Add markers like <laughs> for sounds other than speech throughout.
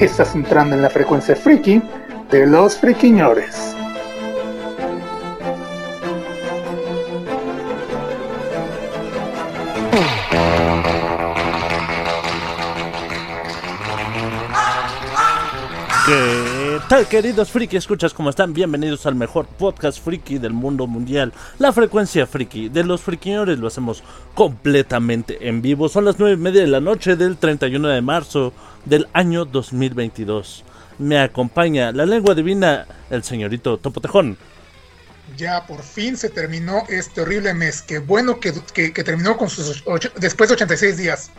Estás entrando en la frecuencia friki de los friquiñores. ¿Qué tal, queridos friki escuchas? ¿Cómo están? Bienvenidos al mejor podcast friki del mundo mundial. La frecuencia friki de los friquiñores lo hacemos completamente en vivo. Son las nueve y media de la noche del 31 de marzo del año 2022. Me acompaña la lengua divina, el señorito Topotejón. Ya por fin se terminó este horrible mes. Qué bueno que, que- que terminó con sus ocho- después de 86 días.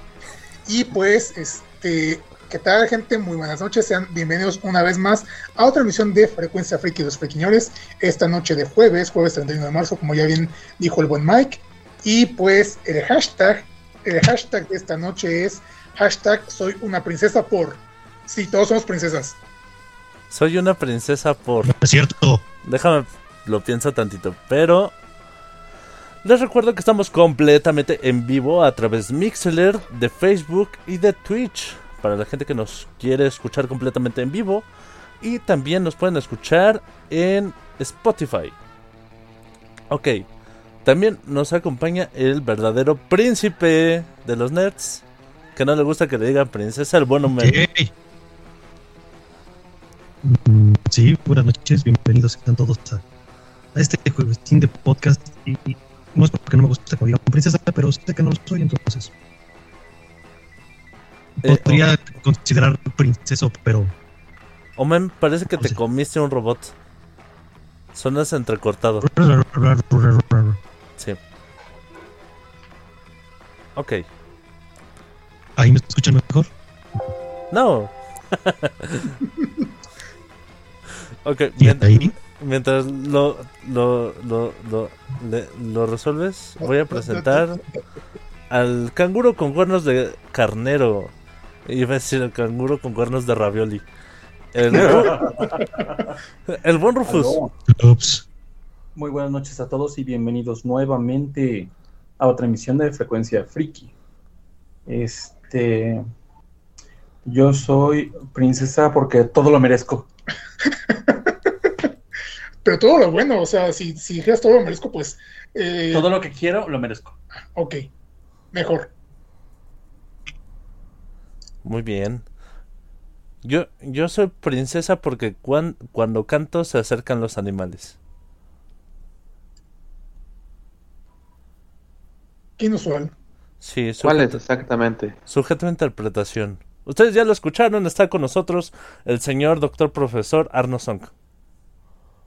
Y pues, este, ¿qué tal, gente? Muy buenas noches. Sean bienvenidos una vez más a otra emisión de Frecuencia Friki de los Friquiñores. Esta noche de jueves, jueves 31 de marzo, como ya bien dijo el buen Mike. Y pues, el hashtag, el hashtag de esta noche es hashtag soy una princesa por. Sí, todos somos princesas. Soy una princesa por... Es cierto. Déjame, lo pienso tantito, pero les recuerdo que estamos completamente en vivo a través de Mixler, de Facebook y de Twitch. Para la gente que nos quiere escuchar completamente en vivo. Y también nos pueden escuchar en Spotify. Ok. También nos acompaña el verdadero príncipe de los nerds. Que no le gusta que le digan princesa, el bueno me... Yay. Mm, Sí, buenas noches, bienvenidos sean todos a, a este juevesín de podcast. Y, y no es porque no me gusta que me digan princesa, pero sé que no lo soy, entonces. Eh, Podría considerar princeso, pero Omen, parece que te comiste un robot. Sonas entrecortado. Sí. Ok. Ahí me escuchan mejor. No. <laughs> ok, Y mien- ahí, mientras lo, lo, lo, lo, le- lo resuelves, voy a presentar al canguro con cuernos de carnero. Iba a decir el canguro con cuernos de ravioli. El, <laughs> el buen Rufus. ups, Muy buenas noches a todos y bienvenidos nuevamente a otra emisión de Frecuencia Friki. Este. Yo soy princesa porque todo lo merezco. <laughs> Pero todo lo bueno, o sea, si, si dijeras todo lo merezco, pues. eh, Todo lo que quiero lo merezco. Ok, mejor. Muy bien. Yo, yo soy princesa porque cuan- cuando canto se acercan los animales. Qué inusual. Sí, ¿Cuál es sujeto, exactamente? sujeto a interpretación. Ustedes ya lo escucharon, está con nosotros el señor doctor profesor Arno Song.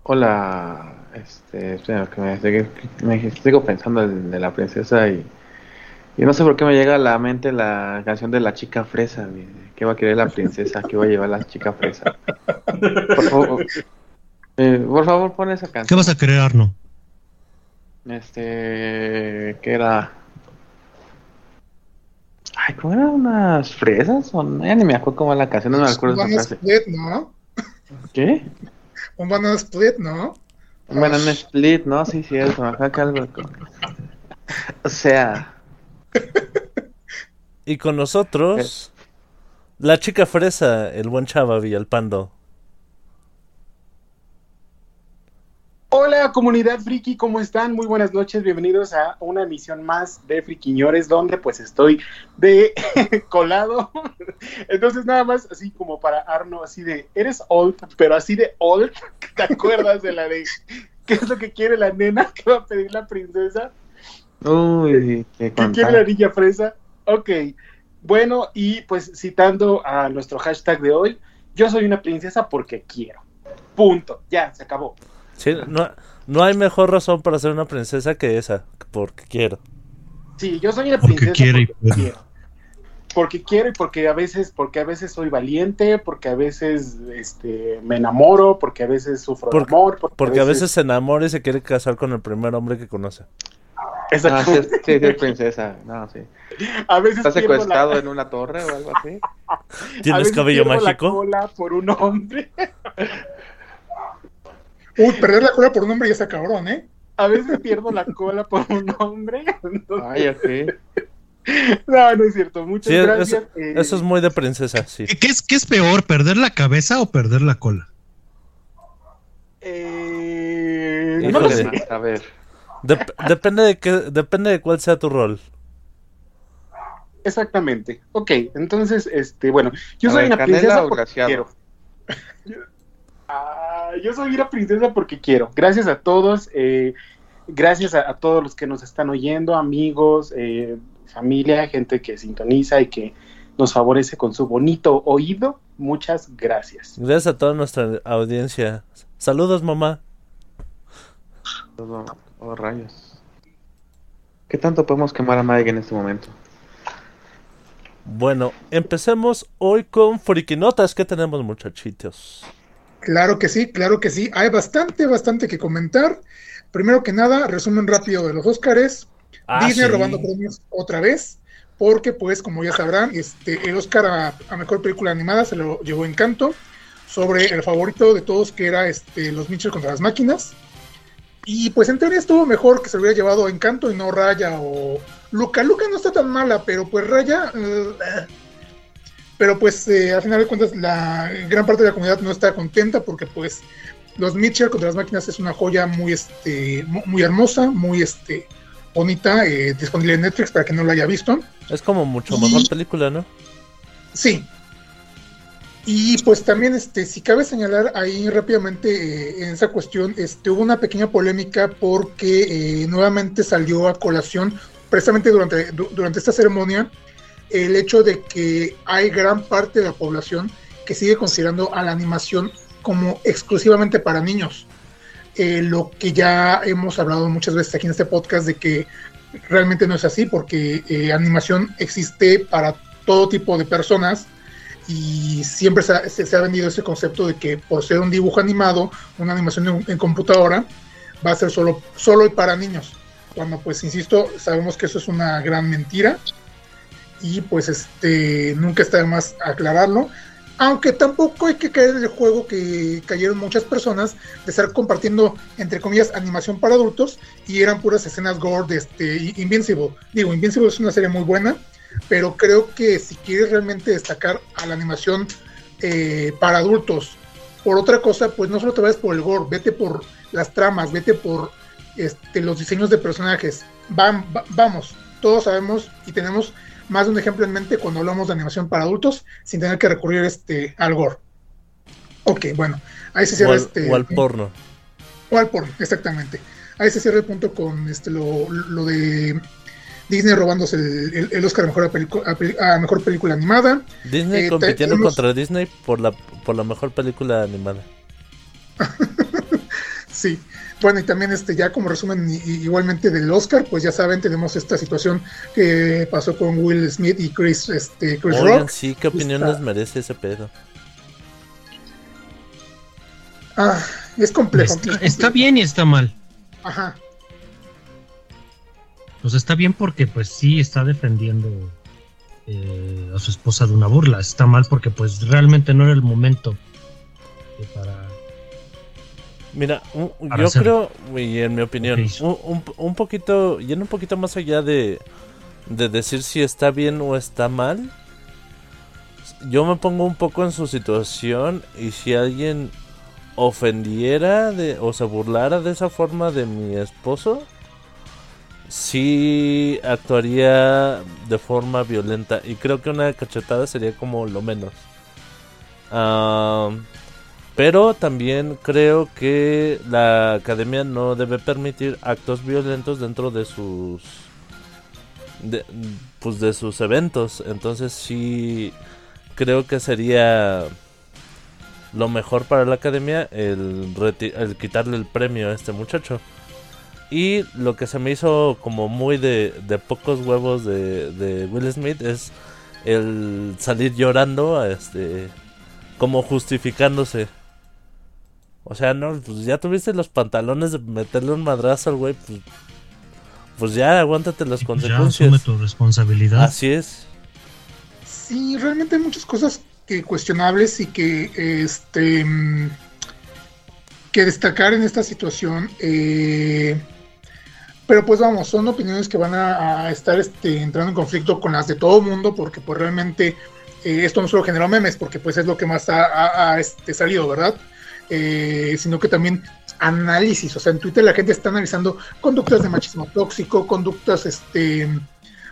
Hola, este, que me, sigue- me sigo pensando en de la princesa y, y no sé por qué me llega a la mente la canción de la chica fresa, ¿qué va a querer la princesa? ¿Qué va a llevar la chica fresa? Por favor, eh, por favor pon esa ¿qué canción. vas a querer, Arno? Este, ¿qué era? Ay, ¿cómo eran unas fresas? O no, ya ni me acuerdo cómo era la canción, no me acuerdo Un esa banana frase. split, ¿no? ¿Qué? Un banana split, ¿no? Un banana split, no, sí, cierto, acá que algo. O sea, <laughs> Y con nosotros la chica fresa, el buen Chava Villalpando. Hola comunidad friki, ¿cómo están? Muy buenas noches, bienvenidos a una emisión más de Friquiñores, donde pues estoy de <laughs> colado. Entonces nada más así como para Arno, así de, eres old, pero así de old, ¿te acuerdas de la de qué es lo que quiere la nena que va a pedir la princesa? uy, qué ¿Qué quiere la niña fresa? Ok, bueno, y pues citando a nuestro hashtag de hoy, yo soy una princesa porque quiero. Punto, ya, se acabó. Sí, no, no hay mejor razón para ser una princesa que esa, porque quiero. Sí, yo soy una Porque princesa quiere y porque quiero. porque quiero y porque a veces, porque a veces soy valiente, porque a veces este, me enamoro, porque a veces sufro de amor, porque, Porque a veces se enamora y se quiere casar con el primer hombre que conoce. Ah, sí, Exactamente. es, sí, sí, es princesa. No, sí. a veces ¿Está pierdo la- secuestrado en una torre o algo así? a ¿Tienes veces cabello pierdo la mágico? cola por un hombre, Uy, perder la cola por un hombre ya está cabrón, ¿eh? a veces pierdo la cola por un hombre. <laughs> Entonces, Ay, ok. no, no es cierto. Muchas Sí, gracias. eso, eh, eso es muy de princesa, sí. ¿Qué es, ¿Qué es peor, perder la cabeza o perder la cola? eh, no lo sé. A ver. Dep- depende de qué, depende de cuál sea tu rol. Exactamente. Ok, entonces, este, bueno, yo A soy ver, una ¿canela princesa o porque quiero. Yo, Ah, yo soy una princesa porque quiero. Gracias a todos, eh, gracias a, a todos los que nos están oyendo, amigos, eh, familia, gente que sintoniza y que nos favorece con su bonito oído. Muchas gracias. Gracias a toda nuestra audiencia. Saludos, mamá. Todo, oh, rayos. ¿Qué tanto podemos quemar a Mike en este momento? Bueno, empecemos hoy con Frikinotas. ¿Qué tenemos, muchachitos? Claro que sí, claro que sí. Hay bastante, bastante que comentar. Primero que nada, resumen rápido de los Óscares. Ah, Disney sí. robando premios otra vez, porque pues como ya sabrán, este, el Oscar a, a mejor película animada se lo llevó Encanto, sobre el favorito de todos que era este, Los Mitchell contra las máquinas. Y pues en teoría estuvo mejor que se lo hubiera llevado Encanto y no Raya o Luca. Luca no está tan mala, pero pues Raya... eh, pero pues eh, al final de cuentas la gran parte de la comunidad no está contenta porque pues los Mitchell contra las máquinas es una joya muy este mu- muy hermosa, muy este bonita, eh, disponible en Netflix para quien no la haya visto. Es como mucho Y- mejor película, ¿no? Sí. Y pues también, este, si cabe señalar ahí rápidamente eh, en esa cuestión, este, hubo una pequeña polémica porque eh, nuevamente salió a colación, precisamente durante, du- durante esta ceremonia, el hecho de que hay gran parte de la población que sigue considerando a la animación como exclusivamente para niños. Eh, lo que ya hemos hablado muchas veces aquí en este podcast de que realmente no es así porque eh, animación existe para todo tipo de personas y siempre se ha, se- se vendido ese concepto de que por ser un dibujo animado, una animación en, en computadora, va a ser solo, solo para niños. Cuando pues, insisto, sabemos que eso es una gran mentira y pues este nunca está de más aclararlo. Aunque tampoco hay que caer en el juego que cayeron muchas personas de estar compartiendo, entre comillas, animación para adultos y eran puras escenas gore de este Invincible. Digo, Invincible es una serie muy buena, pero creo que si quieres realmente destacar a la animación eh, para adultos por otra cosa, pues no solo te vayas por el gore, vete por las tramas, vete por este, los diseños de personajes. Vam- va- vamos, todos sabemos y tenemos más de un ejemplo en mente cuando hablamos de animación para adultos sin tener que recurrir este, al gore. Ok, bueno, ahí se O cierra al, este. o al porno. O al porno, exactamente. Ahí se cierra el punto con este lo, lo de Disney robándose el, el- el Oscar a mejor, a a mejor película animada. Disney Eh, compitiendo tenemos- contra Disney por la, por la mejor película animada. <laughs> Sí. Bueno, y también este ya como resumen igualmente del Oscar, pues ya saben, tenemos esta situación que pasó con Will Smith y Chris, este, Chris Oigan, Rock. sí, ¿qué opinión Está- les merece ese pedo? Ah, es complejo. Está, está bien y está mal. Ajá. Pues está bien porque pues sí está defendiendo eh, a su esposa de una burla. Está mal porque pues realmente no era el momento eh, para... Mira, un- yo creo, y en mi opinión, un, un- poquito, yendo un poquito más allá de, de decir si está bien o está mal, yo me pongo un poco en su situación y si alguien ofendiera de, o se burlara de esa forma de mi esposo, sí actuaría de forma violenta y creo que una cachetada sería como lo menos. Ah, pero también creo que la academia no debe permitir actos violentos dentro de sus pues de sus eventos. Entonces sí creo que sería lo mejor para la academia el quitarle el premio a este muchacho. Y lo que se me hizo como muy de, de pocos huevos de, de Will Smith es el salir llorando, este, como justificándose. O sea, no, pues ya tuviste los pantalones de meterle un madrazo al güey, pues, pues ya aguántate las Y pues ya consecuencias. asume tu responsabilidad. Así es. Sí, realmente hay muchas cosas que cuestionables y que este que destacar en esta situación. eh, pero pues vamos, son opiniones que van a, a estar este, entrando en conflicto con las de todo el mundo, porque pues realmente eh, esto no solo generó memes, porque pues es lo que más ha, ha- ha, este, salido, ¿verdad? Eh, sino que también análisis, o sea, en Twitter la gente está analizando conductas de machismo tóxico, conductas este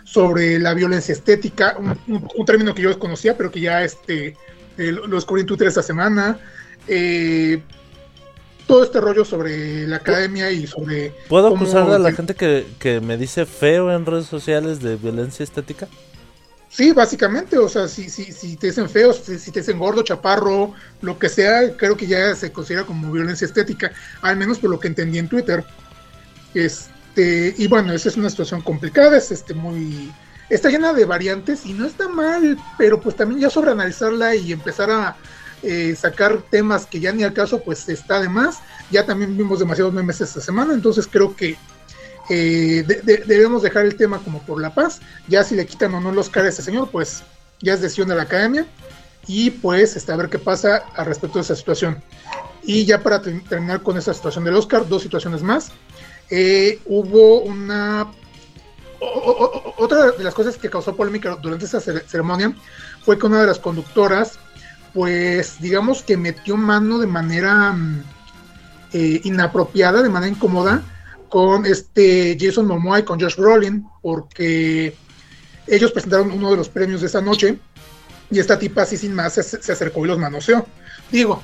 sobre la violencia estética, un, un- un término que yo desconocía, pero que ya este, eh, lo, descubrí en Twitter esta semana. Eh, todo este rollo sobre la academia y sobre... ¿Puedo acusar a la te- gente que, que me dice feo en redes sociales de violencia estética? Sí, básicamente, o sea, si, si, si te dicen feo, si, te dicen gordo, chaparro, lo que sea, creo que ya se considera como violencia estética, al menos por lo que entendí en Twitter. Este, y bueno, esa es una situación complicada, es este muy está llena de variantes y no está mal, pero pues también ya sobreanalizarla y empezar a eh, sacar temas que ya ni al caso, pues está de más. Ya también vimos demasiados memes esta semana, entonces creo que eh, de- de- debemos dejar el tema como por la paz. Ya si le quitan o no los caras a este señor, pues ya es decisión de la academia. Y pues este, a ver qué pasa al respecto de esa situación. Y ya para ter- terminar con esa situación del Oscar, dos situaciones más. Eh, hubo una otra de las cosas que causó polémica durante cere- ceremonia fue que una de las conductoras, pues digamos que metió mano de manera mm, eh, inapropiada, de manera incómoda, con este Jason Momoa y con Josh Brolin, porque ellos presentaron uno de los premios de esa noche y esta tipa así sin más se, se acercó y los manoseó. Digo,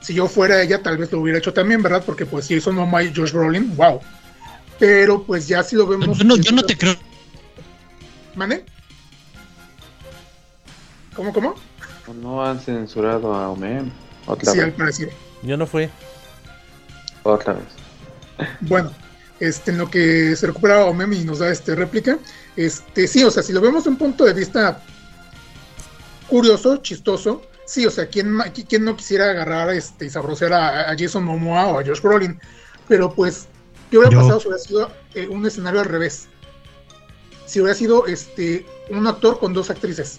si yo fuera ella tal vez lo hubiera hecho también, ¿verdad? Porque pues Jason Momoa y Josh Brolin, wow. Pero pues ya si lo vemos... Yo no, yo no te creo. ¿Mane? ¿Cómo, cómo? No han censurado a Omen. Otra Sí, al vez. parecer. Yo no fui. Otra vez. Bueno, este, en lo que se recupera Omemi y nos da este réplica, este, sí, o sea, si lo vemos de un punto de vista curioso, chistoso, sí, o sea, ¿quién, quién no quisiera agarrar este, y sabrosear a, a Jason Momoa o a Josh Brolin? Pero pues, ¿qué hubiera Yo- pasado si hubiera sido eh, un escenario al revés? Si hubiera sido este, un actor con dos actrices.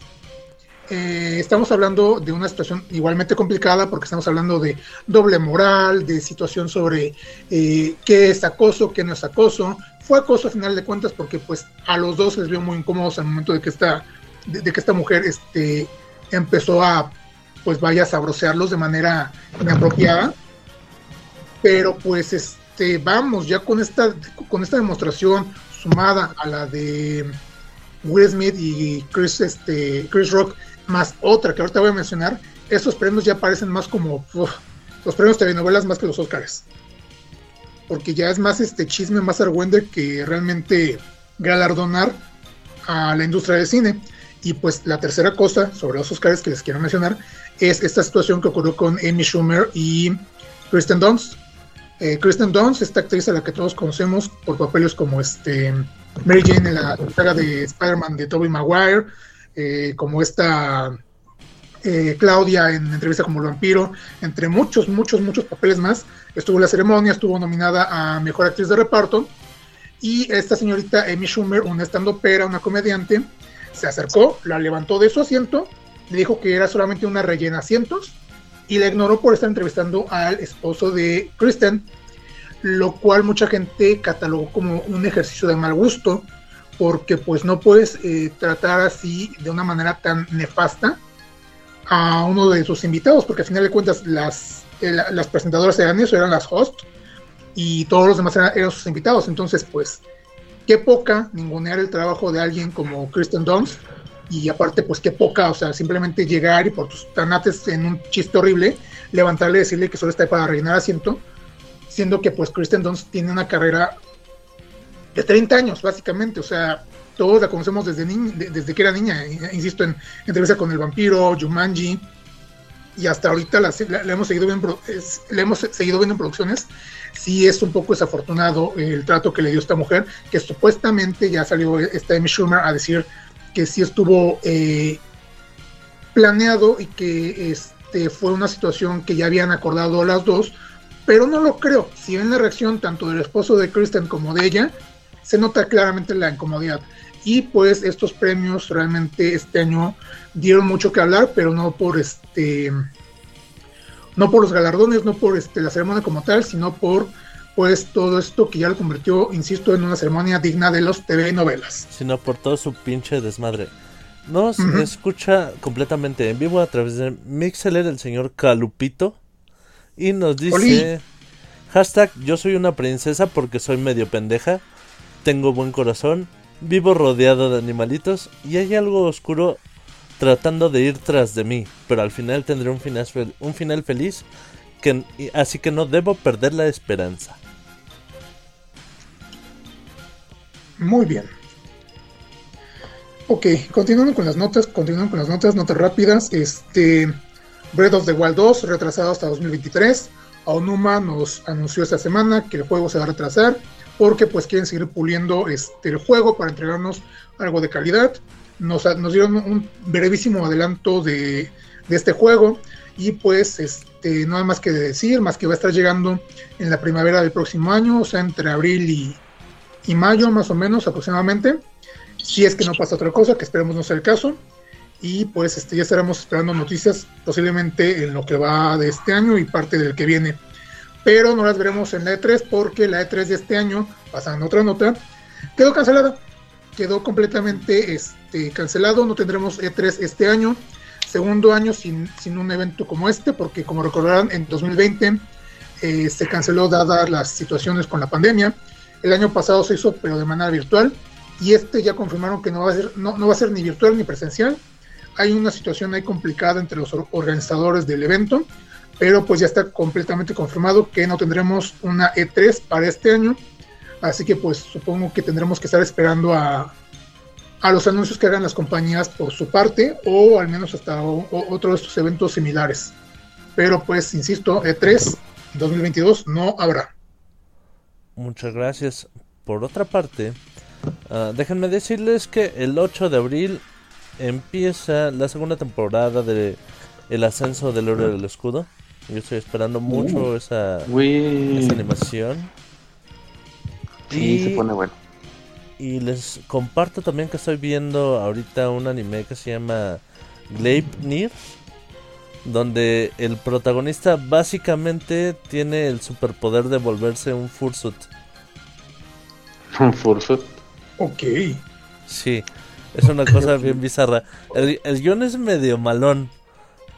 Eh, estamos hablando de una situación igualmente complicada porque estamos hablando de doble moral, de situación sobre eh, qué es acoso, qué no es acoso. Fue acoso a final de cuentas porque pues a los dos les vio muy incómodos al momento de que esta, de, que esta mujer este, empezó a pues vaya a sabrosearlos de manera inapropiada. Pero pues este vamos, ya con esta, con esta demostración sumada a la de Will Smith y Chris, este, Chris Rock, más otra que ahorita voy a mencionar, estos premios ya parecen más como uf, los premios telenovelas más que los Oscars. Porque ya es más este chisme, más argüende que realmente galardonar a la industria del cine. Y pues la tercera cosa sobre los Oscars que les quiero mencionar es esta situación que ocurrió con Amy Schumer y Kristen Dunst. Eh, Kristen Dunst, esta actriz a la que todos conocemos por papeles como este Mary Jane en la saga de Spider-Man de Tobey Maguire, eh, como esta eh, Claudia en entrevista como el vampiro, entre muchos, muchos, muchos papeles más. Estuvo en la ceremonia, estuvo nominada a Mejor Actriz de Reparto. Y esta señorita Amy Schumer, una estando pera, una comediante, se acercó, la levantó de su asiento, le dijo que era solamente una rellena asientos y la ignoró por estar entrevistando al esposo de Kristen, lo cual mucha gente catalogó como un ejercicio de mal gusto, porque pues no puedes eh, tratar así de una manera tan nefasta a uno de sus invitados, porque al final de cuentas las, eh, la- las presentadoras eran eso, eran las host, y todos los demás eran, eran sus invitados, entonces pues qué poca ningunear el trabajo de alguien como Kristen Dunst, y aparte pues qué poca, o sea, simplemente llegar y por tus tanates en un chiste horrible, levantarle y decirle que solo está para rellenar asiento, siendo que pues Kristen Dunst tiene una carrera de 30 años, básicamente, o sea, todos la conocemos desde, ni- de- desde que era niña, eh, insisto, en entrevista con el vampiro, Jumanji, y hasta ahorita la, la- hemos seguido viendo, es- hemos seguido viendo en producciones, sí es un poco desafortunado el trato que le dio esta mujer, que supuestamente ya salió esta Amy Schumer a decir que sí estuvo eh, planeado y que este, fue una situación que ya habían acordado las dos, pero no lo creo. Si ven la reacción tanto del esposo de Kristen como de ella, se nota claramente la incomodidad. Y pues estos premios realmente este año dieron mucho que hablar, pero no por este no por los galardones, no por este la ceremonia como tal, sino por pues todo esto que ya lo convirtió, insisto, en una ceremonia digna de los TV novelas. Sino por todo su pinche desmadre. Nos escucha completamente en vivo a través de Mixeler el señor Calupito. Y nos dice... Oli. Hashtag yo soy una princesa porque soy medio pendeja. Tengo buen corazón. Vivo rodeado de animalitos. Y hay algo oscuro tratando de ir tras de mí. Pero al final tendré un final, un final feliz. Que, así que no debo perder la esperanza. Muy bien. Ok, continuando con las notas, continuando con las notas, notas rápidas. Este Breath of the Wild 2 retrasado hasta 2023. Aonuma nos anunció esta semana que el juego se va a retrasar porque pues quieren seguir puliendo este, el juego para entregarnos algo de calidad. Nos, nos dieron un brevísimo adelanto de, este juego y pues este, no más que decir, más que va a estar llegando en la primavera del próximo año, o sea, entre abril y, y mayo más o menos aproximadamente. Si es que no pasa otra cosa, que esperemos no sea el caso. Y pues este, ya estaremos esperando noticias posiblemente en lo que va de este año y parte del que viene. Pero no las veremos en la E3 porque la E3 de este año, pasando otra nota, quedó cancelada. Quedó completamente este, cancelado. No tendremos E3 este año. Segundo año sin, sin un evento como este, porque como recordarán, en 2020 eh, se canceló dadas las situaciones con la pandemia. El año pasado se hizo, pero de manera virtual. Y este ya confirmaron que no va a ser, no, no va a ser ni virtual ni presencial. Hay una situación ahí complicada entre los or- organizadores del evento, pero pues ya está completamente confirmado que no tendremos una E3 para este año. Así que pues supongo que tendremos que estar esperando a, a los anuncios que hagan las compañías por su parte o al menos hasta o- otro de estos eventos similares. Pero pues, insisto, E3 2022 no habrá. Muchas gracias. Por otra parte, ah, déjenme decirles que el 8 de abril empieza la segunda temporada de El ascenso del héroe del escudo. Yo estoy esperando mucho esa, Uy. esa animación. Sí, Y- se pone bueno. Y les comparto también que estoy viendo ahorita un anime que se llama Gleipnir, donde el protagonista básicamente tiene el superpoder de volverse un fursuit. Un fursuit. Ok. Sí, es una cosa <laughs> bien bizarra. El, el guion es medio malón,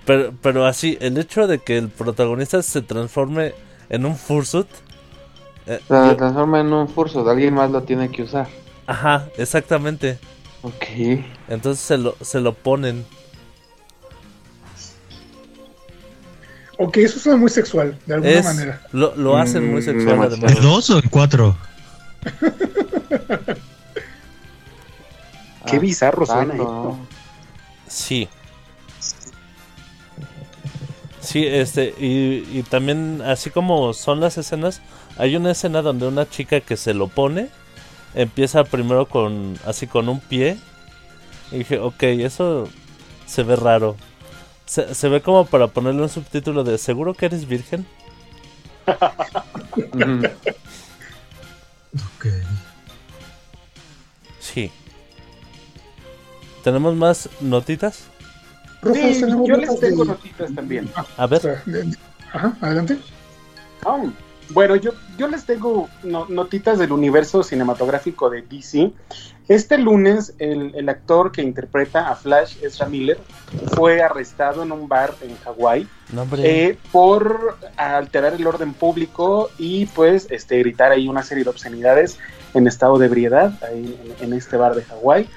pero, pero así, el hecho de que el protagonista se transforme en un fursuit... eh, Se yo- transforma en un fursuit. Alguien más lo tiene que usar. ajá, exactamente. Ok. Entonces se lo, se lo ponen. Ok, eso suena muy sexual, de alguna Es, manera. lo, lo hacen muy Mm, sexual además. ¿El 2 o el 4? <laughs> Qué bizarro suena Tanto, esto. Sí. Sí, este, y, y también, así como son las escenas, hay una escena donde una chica que se lo pone, empieza primero con, así con un pie, y dije, ok, eso se ve raro. Se, se ve como para ponerle un subtítulo de, ¿seguro que eres virgen? <laughs> Ok. Sí. ¿Tenemos más notitas? Rufus, Sí, tenemos yo les tengo de- notitas también. A ver, Ajá, adelante. Bueno, yo, yo les tengo no- notitas del universo cinematográfico de DC. Este lunes, el, el actor que interpreta a Flash, Ezra Miller, fue arrestado en un bar en Hawái no, eh, por alterar el orden público y pues este, gritar ahí una serie de obscenidades en estado de ebriedad ahí en, en este bar de Hawái.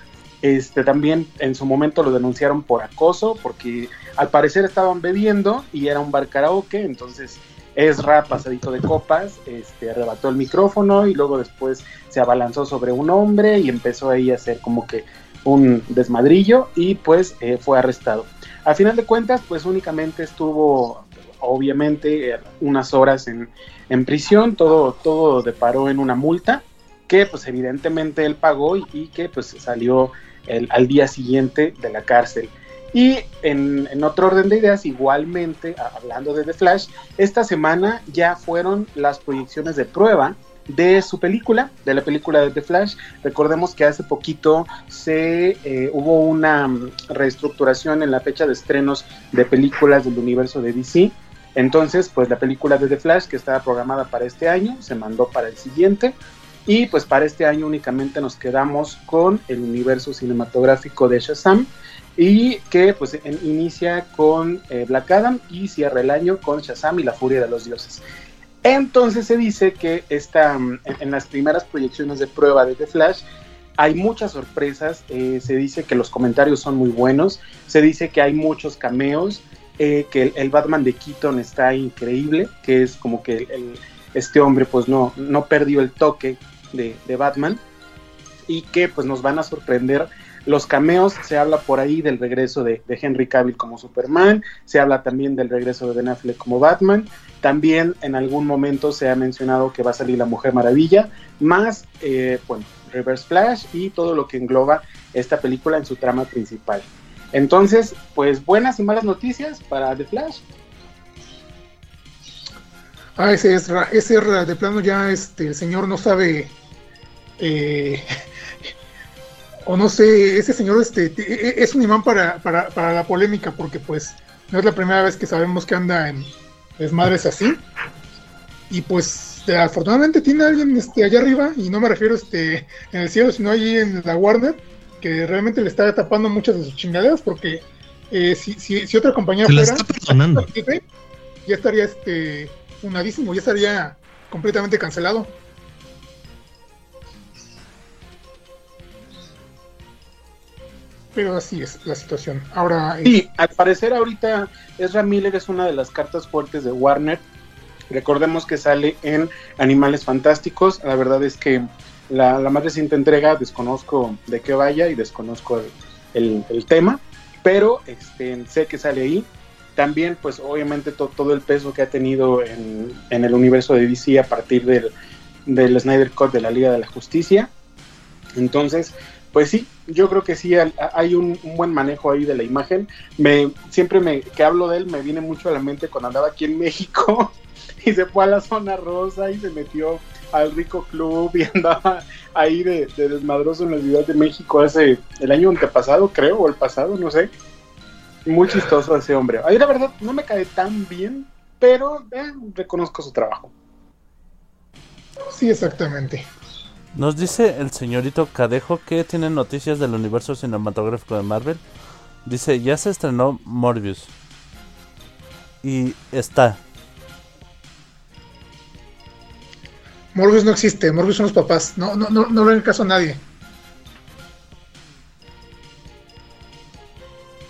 Este, también en su momento lo denunciaron por acoso porque al parecer estaban bebiendo y era un bar karaoke, entonces Ezra, pasadito de copas, este, arrebató el micrófono y luego después se abalanzó sobre un hombre y empezó ahí a hacer como que un desmadrillo y pues eh, fue arrestado. A final de cuentas, pues únicamente estuvo, obviamente, eh, unas horas en, en prisión, todo, todo deparó en una multa que pues evidentemente él pagó y, y que pues salió el- al día siguiente de la cárcel. Y en, en otro orden de ideas, igualmente, hablando de The Flash, esta semana ya fueron las proyecciones de prueba de su película, de la película de The Flash. Recordemos que hace poquito se eh, hubo una mm, reestructuración en la fecha de estrenos de películas del universo de DC. Entonces, pues la película de The Flash, que estaba programada para este año, se mandó para el siguiente. Y pues para este año únicamente nos quedamos con el universo cinematográfico de Shazam y que pues inicia con eh, Black Adam y cierra el año con Shazam y la furia de los dioses. Entonces se dice que esta, mm, en, las primeras proyecciones de prueba de The Flash hay muchas sorpresas, eh, se dice que los comentarios son muy buenos, se dice que hay muchos cameos, eh, que el, Batman de Keaton está increíble, que es como que este hombre pues no, no perdió el toque de, Batman y que pues nos van a sorprender los cameos, se habla por ahí del regreso de, Henry Cavill como Superman, se habla también del regreso de Ben Affleck como Batman, también en algún momento se ha mencionado que va a salir la Mujer Maravilla, más, eh, Reverse Flash y todo lo que engloba esta película en su trama principal. Entonces, pues buenas y malas noticias para The Flash. Ah, ese es, de plano ya este, el señor no sabe. Eh, <laughs> o no sé, ese señor este, e- e- es un imán para, para, para la polémica, porque pues no es la primera vez que sabemos que anda en desmadres así. Y pues afortunadamente tiene alguien este, allá arriba, y no me refiero este, en el cielo, sino allí en la Warner, que realmente le está tapando muchas de sus chingaderas, porque eh, si, si, si otra compañía Se fuera está ya estaría este funadísimo, ya estaría completamente cancelado. Pero así es la situación. Ahora, eh, Sí, al parecer ahorita Ezra Miller es una de las cartas fuertes de Warner. Recordemos que sale en Animales Fantásticos. La verdad es que la, la más reciente entrega desconozco de qué vaya y desconozco el- el tema, pero este, sé que sale ahí. También, pues obviamente to- todo el peso que ha tenido en, en el universo de DC a partir del, del Snyder Cut de la Liga de la Justicia. Entonces, pues sí, yo creo que sí hay un, buen manejo ahí de la imagen. Me, siempre me, que hablo de él me viene mucho a la mente cuando andaba aquí en México <laughs> y se fue a la zona rosa y se metió al rico club y <laughs> andaba ahí de, de desmadroso en la Ciudad de México hace el año antepasado, creo, o el pasado, no sé. Muy chistoso ese hombre. Ahí la verdad no me cae tan bien, pero eh, reconozco su trabajo. sí, exactamente. Nos dice el señorito Cadejo que tiene noticias del universo cinematográfico de Marvel. Dice, ya se estrenó Morbius. Y está. Morbius no existe, Morbius son los papás. No, no, no, no le hagan caso a nadie.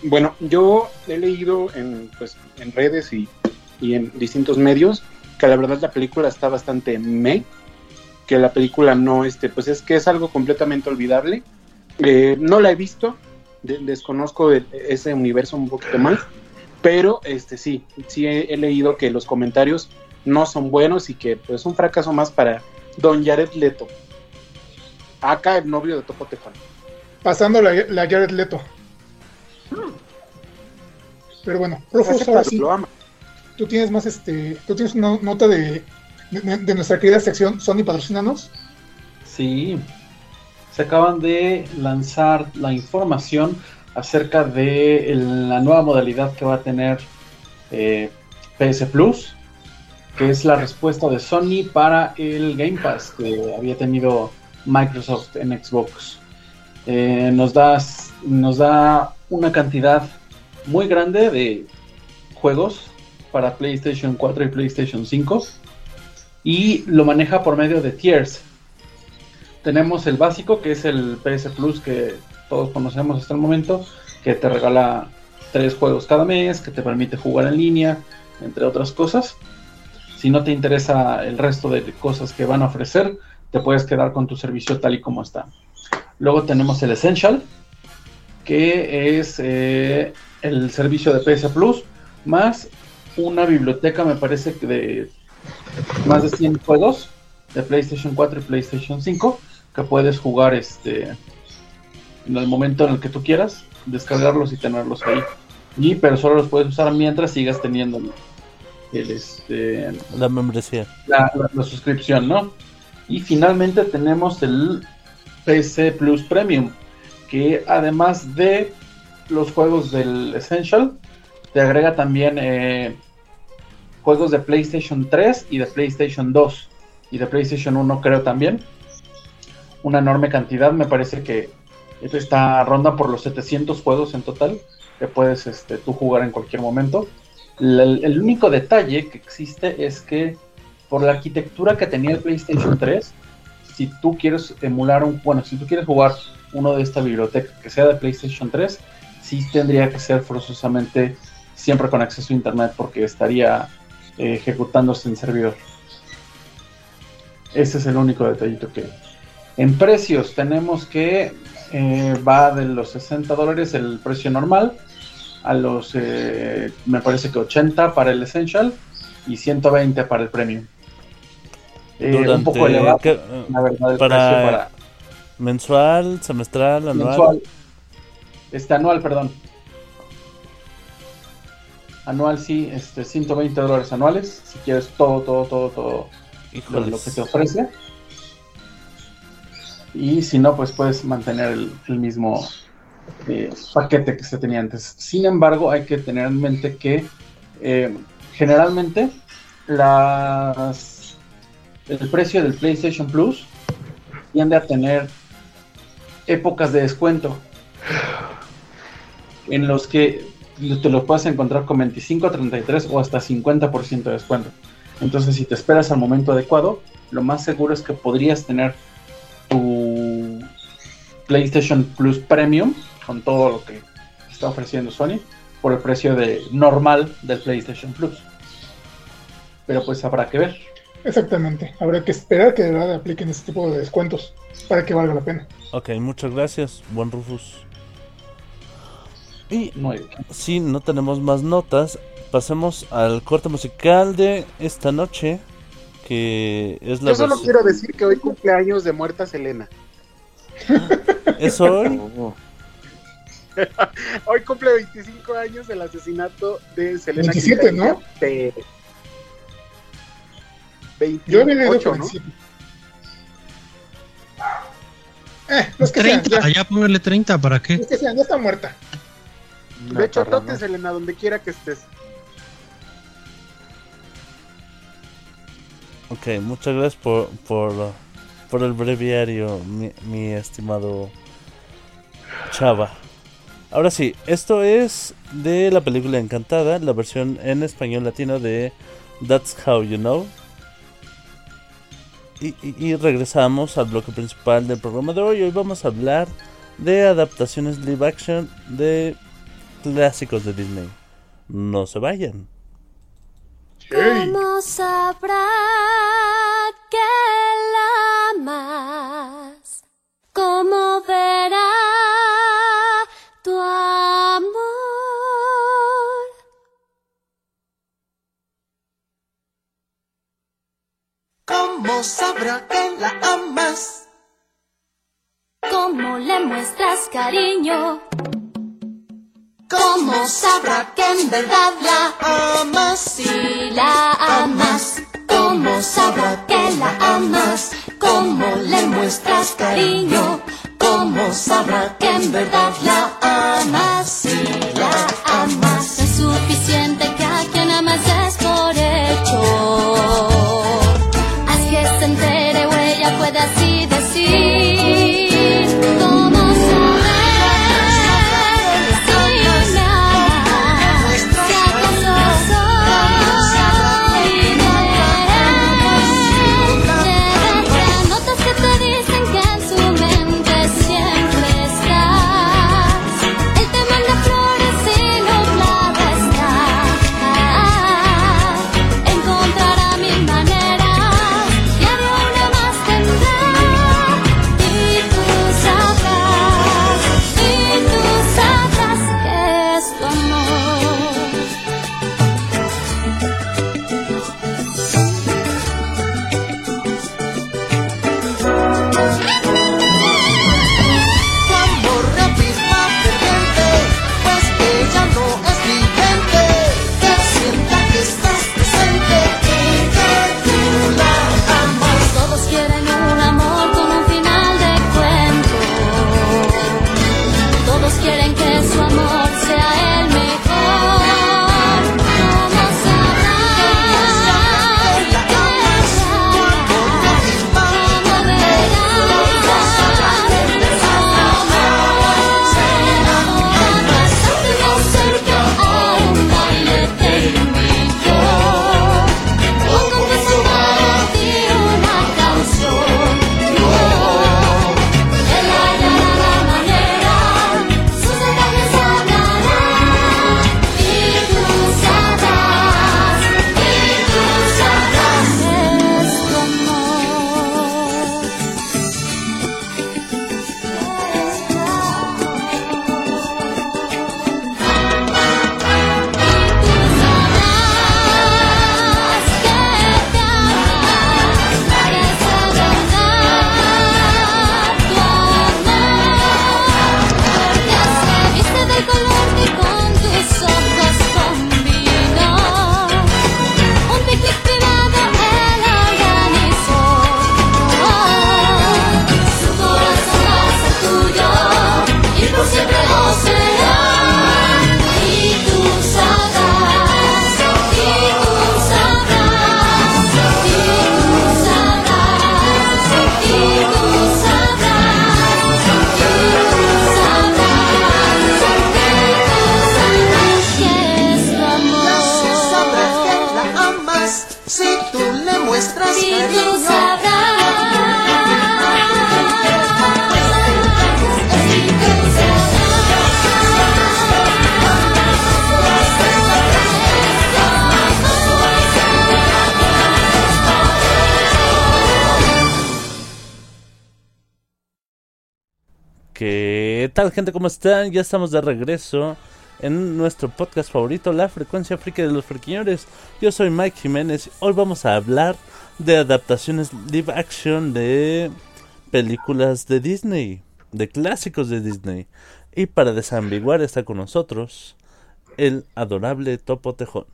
Bueno, yo he leído en, pues, en redes y, y en distintos medios que la verdad la película está bastante me, que la película no, este, pues es que es algo completamente olvidable. Eh, no la he visto, de- desconozco de- ese universo un poquito más, pero este sí, sí he, he leído que los comentarios no son buenos y que pues un fracaso más para Don Jared Leto. Acá el novio de Topo Tejano. Pasando la, la Jared Leto. Pero bueno, Rufus, ahora sí, lo ama. tú tienes más este. Tú tienes una nota de, de, nuestra querida sección Sony Patrocinanos. Sí, se acaban de lanzar la información acerca de la nueva modalidad que va a tener eh, PS Plus, que es la respuesta de Sony para el Game Pass que había tenido Microsoft en Xbox. Eh, nos, nos da una cantidad muy grande de juegos para PlayStation 4 y PlayStation 5 y lo maneja por medio de tiers. Tenemos el básico, que es el PS Plus que todos conocemos hasta el momento, que te regala tres juegos cada mes, que te permite jugar en línea, entre otras cosas. Si no te interesa el resto de cosas que van a ofrecer, te puedes quedar con tu servicio tal y como está. Luego tenemos el Essential, que es eh, el servicio de PS Plus, más una biblioteca, me parece que de más de 100 juegos de PlayStation 4 y PlayStation 5 que puedes jugar este en el momento en el que tú quieras, descargarlos y tenerlos ahí. Y pero solo los puedes usar mientras sigas teniendo el, este, La membresía. la, la- la suscripción, ¿no? Y finalmente tenemos el PC Plus Premium, que además de los juegos del Essential, te agrega también eh, juegos de PlayStation 3 y de PlayStation 2 y de PlayStation 1 creo también. Una enorme cantidad, me parece que está ronda por los 700 juegos en total que puedes este, tú jugar en cualquier momento. El único detalle que existe es que por la arquitectura que tenía el PlayStation 3, si tú quieres emular un, bueno, si tú quieres jugar uno de esta biblioteca que sea de PlayStation 3, sí tendría que ser forzosamente siempre con acceso a internet porque estaría ejecutándose en servidor. Ese es el único detallito que. En precios tenemos que eh, va de los 60 dólares el precio normal a los, eh, me parece que 80 para el Essential y 120 para el Premium. Eh, un Durante, poco elevado, la verdad, el para- precio para mensual, semestral, anual. mensual. Este anual, perdón. Anual sí, este 120 dólares anuales, si quieres todo, todo, todo, todo lo, lo que te ofrece. Y si no, pues puedes mantener el, el mismo eh, paquete que se tenía antes. Sin embargo, hay que tener en mente que eh, generalmente las, el precio del PlayStation Plus tiende a tener épocas de descuento en los que te lo puedes encontrar con 25, 33 o hasta 50% de descuento. Entonces, si te esperas al momento adecuado, lo más seguro es que podrías tener tu PlayStation Plus Premium con todo lo que está ofreciendo Sony por el precio de normal del PlayStation Plus. Pero pues habrá que ver. Exactamente. Habrá que esperar que de verdad apliquen ese tipo de descuentos para que valga la pena. Ok, muchas gracias, buen Rufus. Y si no tenemos más notas, pasemos al corte musical de esta noche, que es la Yo solo versión- quiero decir que hoy cumpleaños de muerta Selena. <gasps> ¿Es hoy? Oh, <laughs> Hoy cumple 25 años del asesinato de Selena 27, Quintanilla ¿no? de Yo había leído 28, con ¿no? 27. Eh, los que sean, 30, ya, ya póngale 30, ¿para qué? los que sean, ya está muerta. De hecho, para tote no. Selena, donde quiera que estés. Ok, muchas gracias por, por, por el breviario, mi, mi estimado Chava. Ahora sí, esto es de la película Encantada, la versión en español latino de That's How You Know. Y, y- y regresamos al bloque principal del programa de hoy. Hoy vamos a hablar de adaptaciones live action de clásicos de Disney. No se vayan. ¿Cómo sabrá que la amas? ¿Cómo verá tu amor? ¿Cómo sabrá que la amas? ¿Cómo le muestras cariño? ¿Cómo sabrá que en verdad la Amas Si la amas, ¿cómo sabrá que la amas? ¿Cómo le muestras cariño? ¿Cómo sabrá que en verdad la tal gente? ¿Cómo están? Ya estamos de regreso en nuestro podcast favorito, La Frecuencia Friki de los Friquiñores. Yo soy Mike Jiménez. Hoy vamos a hablar de adaptaciones live action de películas de Disney, de clásicos de Disney. Y para desambiguar está con nosotros el adorable Topo Tejón.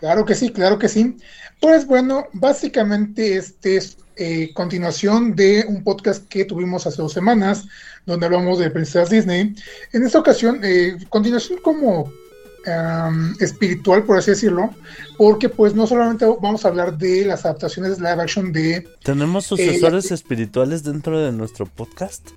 Claro que sí, claro que sí. Pues bueno, básicamente este es eh, continuación de un podcast que tuvimos hace dos semanas, donde hablamos de princesas Disney. En esta ocasión, eh, continuación como espiritual, por así decirlo, porque pues no solamente vamos a hablar de las adaptaciones live action de ¿Tenemos sucesores espirituales dentro de nuestro podcast?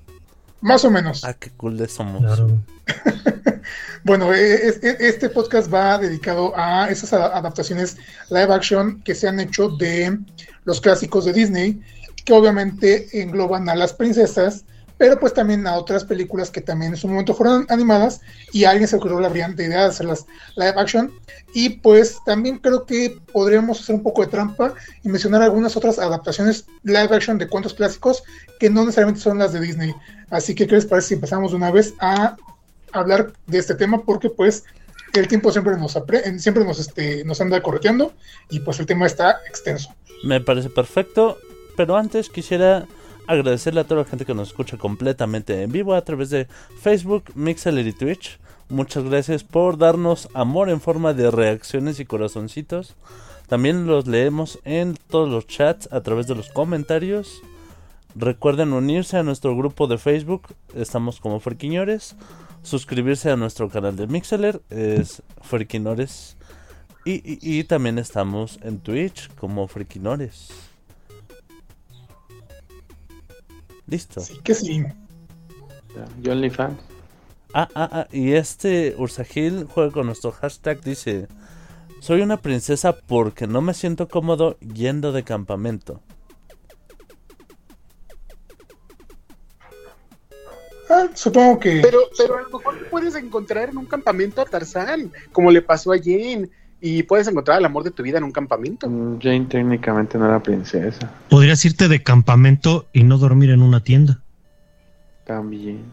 Más o menos. Ah, qué cool somos. Claro. <laughs> Bueno, eh, es- es- este podcast va dedicado a esas adaptaciones live action que se han hecho de los clásicos de Disney, que obviamente engloban a las princesas, pero pues también a otras películas que también en su momento fueron animadas y alguien se ocurrió la brillante idea de hacerlas live action. Y pues también creo que podríamos hacer un poco de trampa y mencionar algunas otras adaptaciones live action de cuentos clásicos que no necesariamente son las de Disney. Así que, ¿qué les parece si empezamos de una vez a hablar de este tema? Porque pues el tiempo siempre nos apre- siempre nos, este, nos anda correteando y pues el tema está extenso. Me parece perfecto, pero antes quisiera agradecerle a toda la gente que nos escucha completamente en vivo a través de Facebook, Mixler y Twitch. Muchas gracias por darnos amor en forma de reacciones y corazoncitos. También los leemos en todos los chats a través de los comentarios. Recuerden unirse a nuestro grupo de Facebook, estamos como Friquiñores. Suscribirse a nuestro canal de Mixler, es y- y también estamos en Twitch como Friquinores. Listo. Así que sí. Yo OnlyFans. Ah, ah, ah, y este Ursagil juega con nuestro hashtag, dice, soy una princesa porque no me siento cómodo yendo de campamento. Ah, supongo que... Pero, pero a lo mejor puedes encontrar en un campamento a Tarzán, como le pasó a Jane, y puedes encontrar el amor de tu vida en un campamento. Mm, Jane técnicamente no era princesa. Podrías irte de campamento y no dormir en una tienda. También.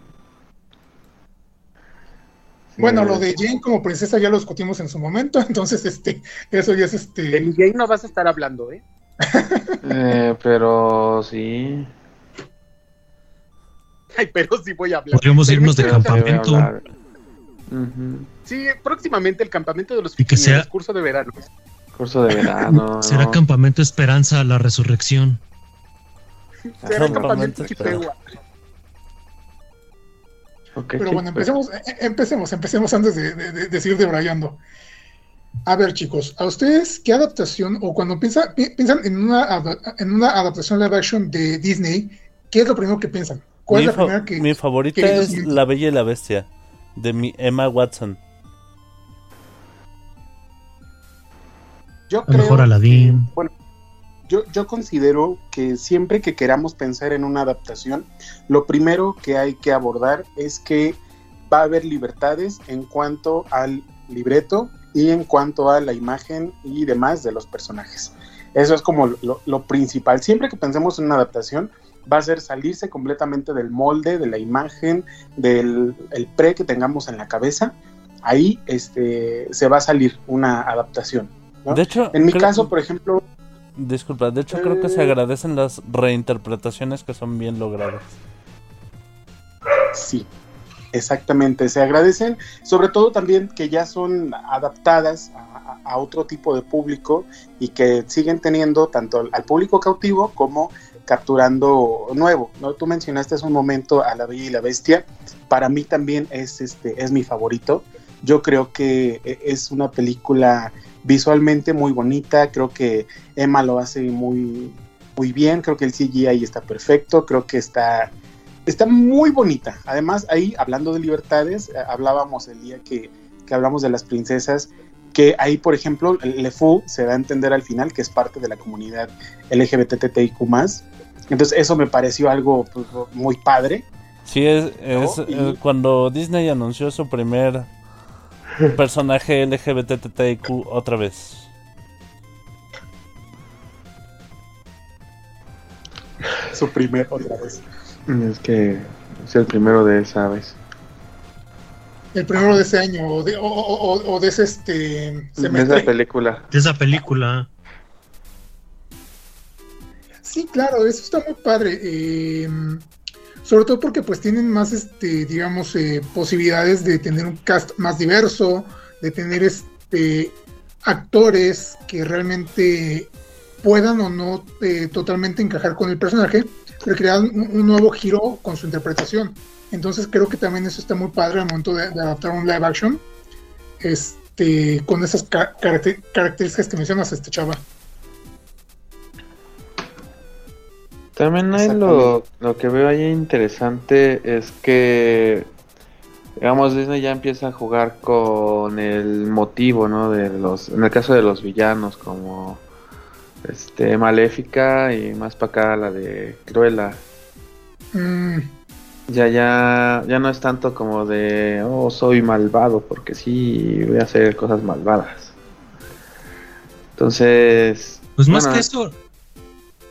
Sí, Bueno, lo de Jane como princesa ya lo discutimos en su momento, <laughs> entonces este, eso ya es De este... mi Jane no vas a estar hablando, ¿eh? <laughs> eh, pero sí. Ay, pero sí voy a hablar. Podríamos irnos de a campamento. Sí, próximamente el campamento de los Y que Friquiñores, sea- curso de verano. Curso de verano. <laughs> Será ¿no? campamento Esperanza a la resurrección. Será Campamento campamento espera. Chipegua. Ok, Pero bueno, pues. empecemos, eh, eh, empecemos, empecemos antes de, de, de- de seguir debrayando. A ver, chicos, ¿a ustedes qué adaptación, o cuando piensa- pi- piensan en una, en una adaptación live action de Disney, qué es lo primero que piensan? ¿Cuál Mi, es la primera que... mi favorita que es La Bella y la Bestia, de mi Emma Watson. Yo A lo mejor creo Aladdin. que, bueno, yo, yo considero que siempre que queramos pensar en una adaptación, lo primero que hay que abordar es que va a haber libertades en cuanto al libreto y en cuanto a la imagen y demás de los personajes. Eso es como lo, lo principal. Siempre que pensemos en una adaptación, va a ser salirse completamente del molde, de la imagen, del el pre que tengamos en la cabeza. Ahí este, se va a salir una adaptación. ¿No? De hecho, En mi caso, por ejemplo, Disculpa, de hecho creo que se Eh. agradecen las reinterpretaciones que son bien logradas. sí, exactamente, se agradecen, sobre todo también que ya son adaptadas a, otro tipo de público y que siguen teniendo tanto al- al público cautivo como capturando nuevo. ¿no? Tú mencionaste hace un momento a La Bella y la Bestia, para mí también es, este, es mi favorito. Yo creo que e- es una película visualmente muy bonita, creo que Emma lo hace muy, muy bien, creo que el CGI está perfecto, creo que está, está muy bonita. Además, ahí hablando de libertades, eh, hablábamos el día que, que hablamos de las princesas, que ahí, por ejemplo, LeFou se da a entender al final que es parte de la comunidad LGBTTIQ+. Entonces eso me pareció algo pues, muy padre. Sí, es, es, ¿No? Y- eh, cuando Disney anunció su primer personaje LGBTTIQ otra vez. <laughs> Su primer otra vez. Es que es el primero de esa vez. El primero de ese año, o de, o, o- o- o de ese este, De semestre. esa película. De esa película. Sí, claro, eso está muy padre. eh, sobre todo porque pues tienen más, este, digamos, eh, posibilidades de tener un cast más diverso, de tener este actores que realmente puedan o no eh, totalmente encajar con el personaje, pero crear un, nuevo giro con su interpretación. Entonces creo que también eso está muy padre al momento de, de adaptar un live action, este, con esas ca- caracter- características que mencionas, este chava. También hay lo, lo que veo ahí interesante es que, digamos, Disney ya empieza a jugar con el motivo, ¿no? De los, en el caso de los villanos, como este Maléfica y más para acá la de Cruella. Mm, Ya, ya, ya no es tanto como de, oh, soy malvado, porque sí, voy a hacer cosas malvadas. Entonces, Pues más Bueno, que eso,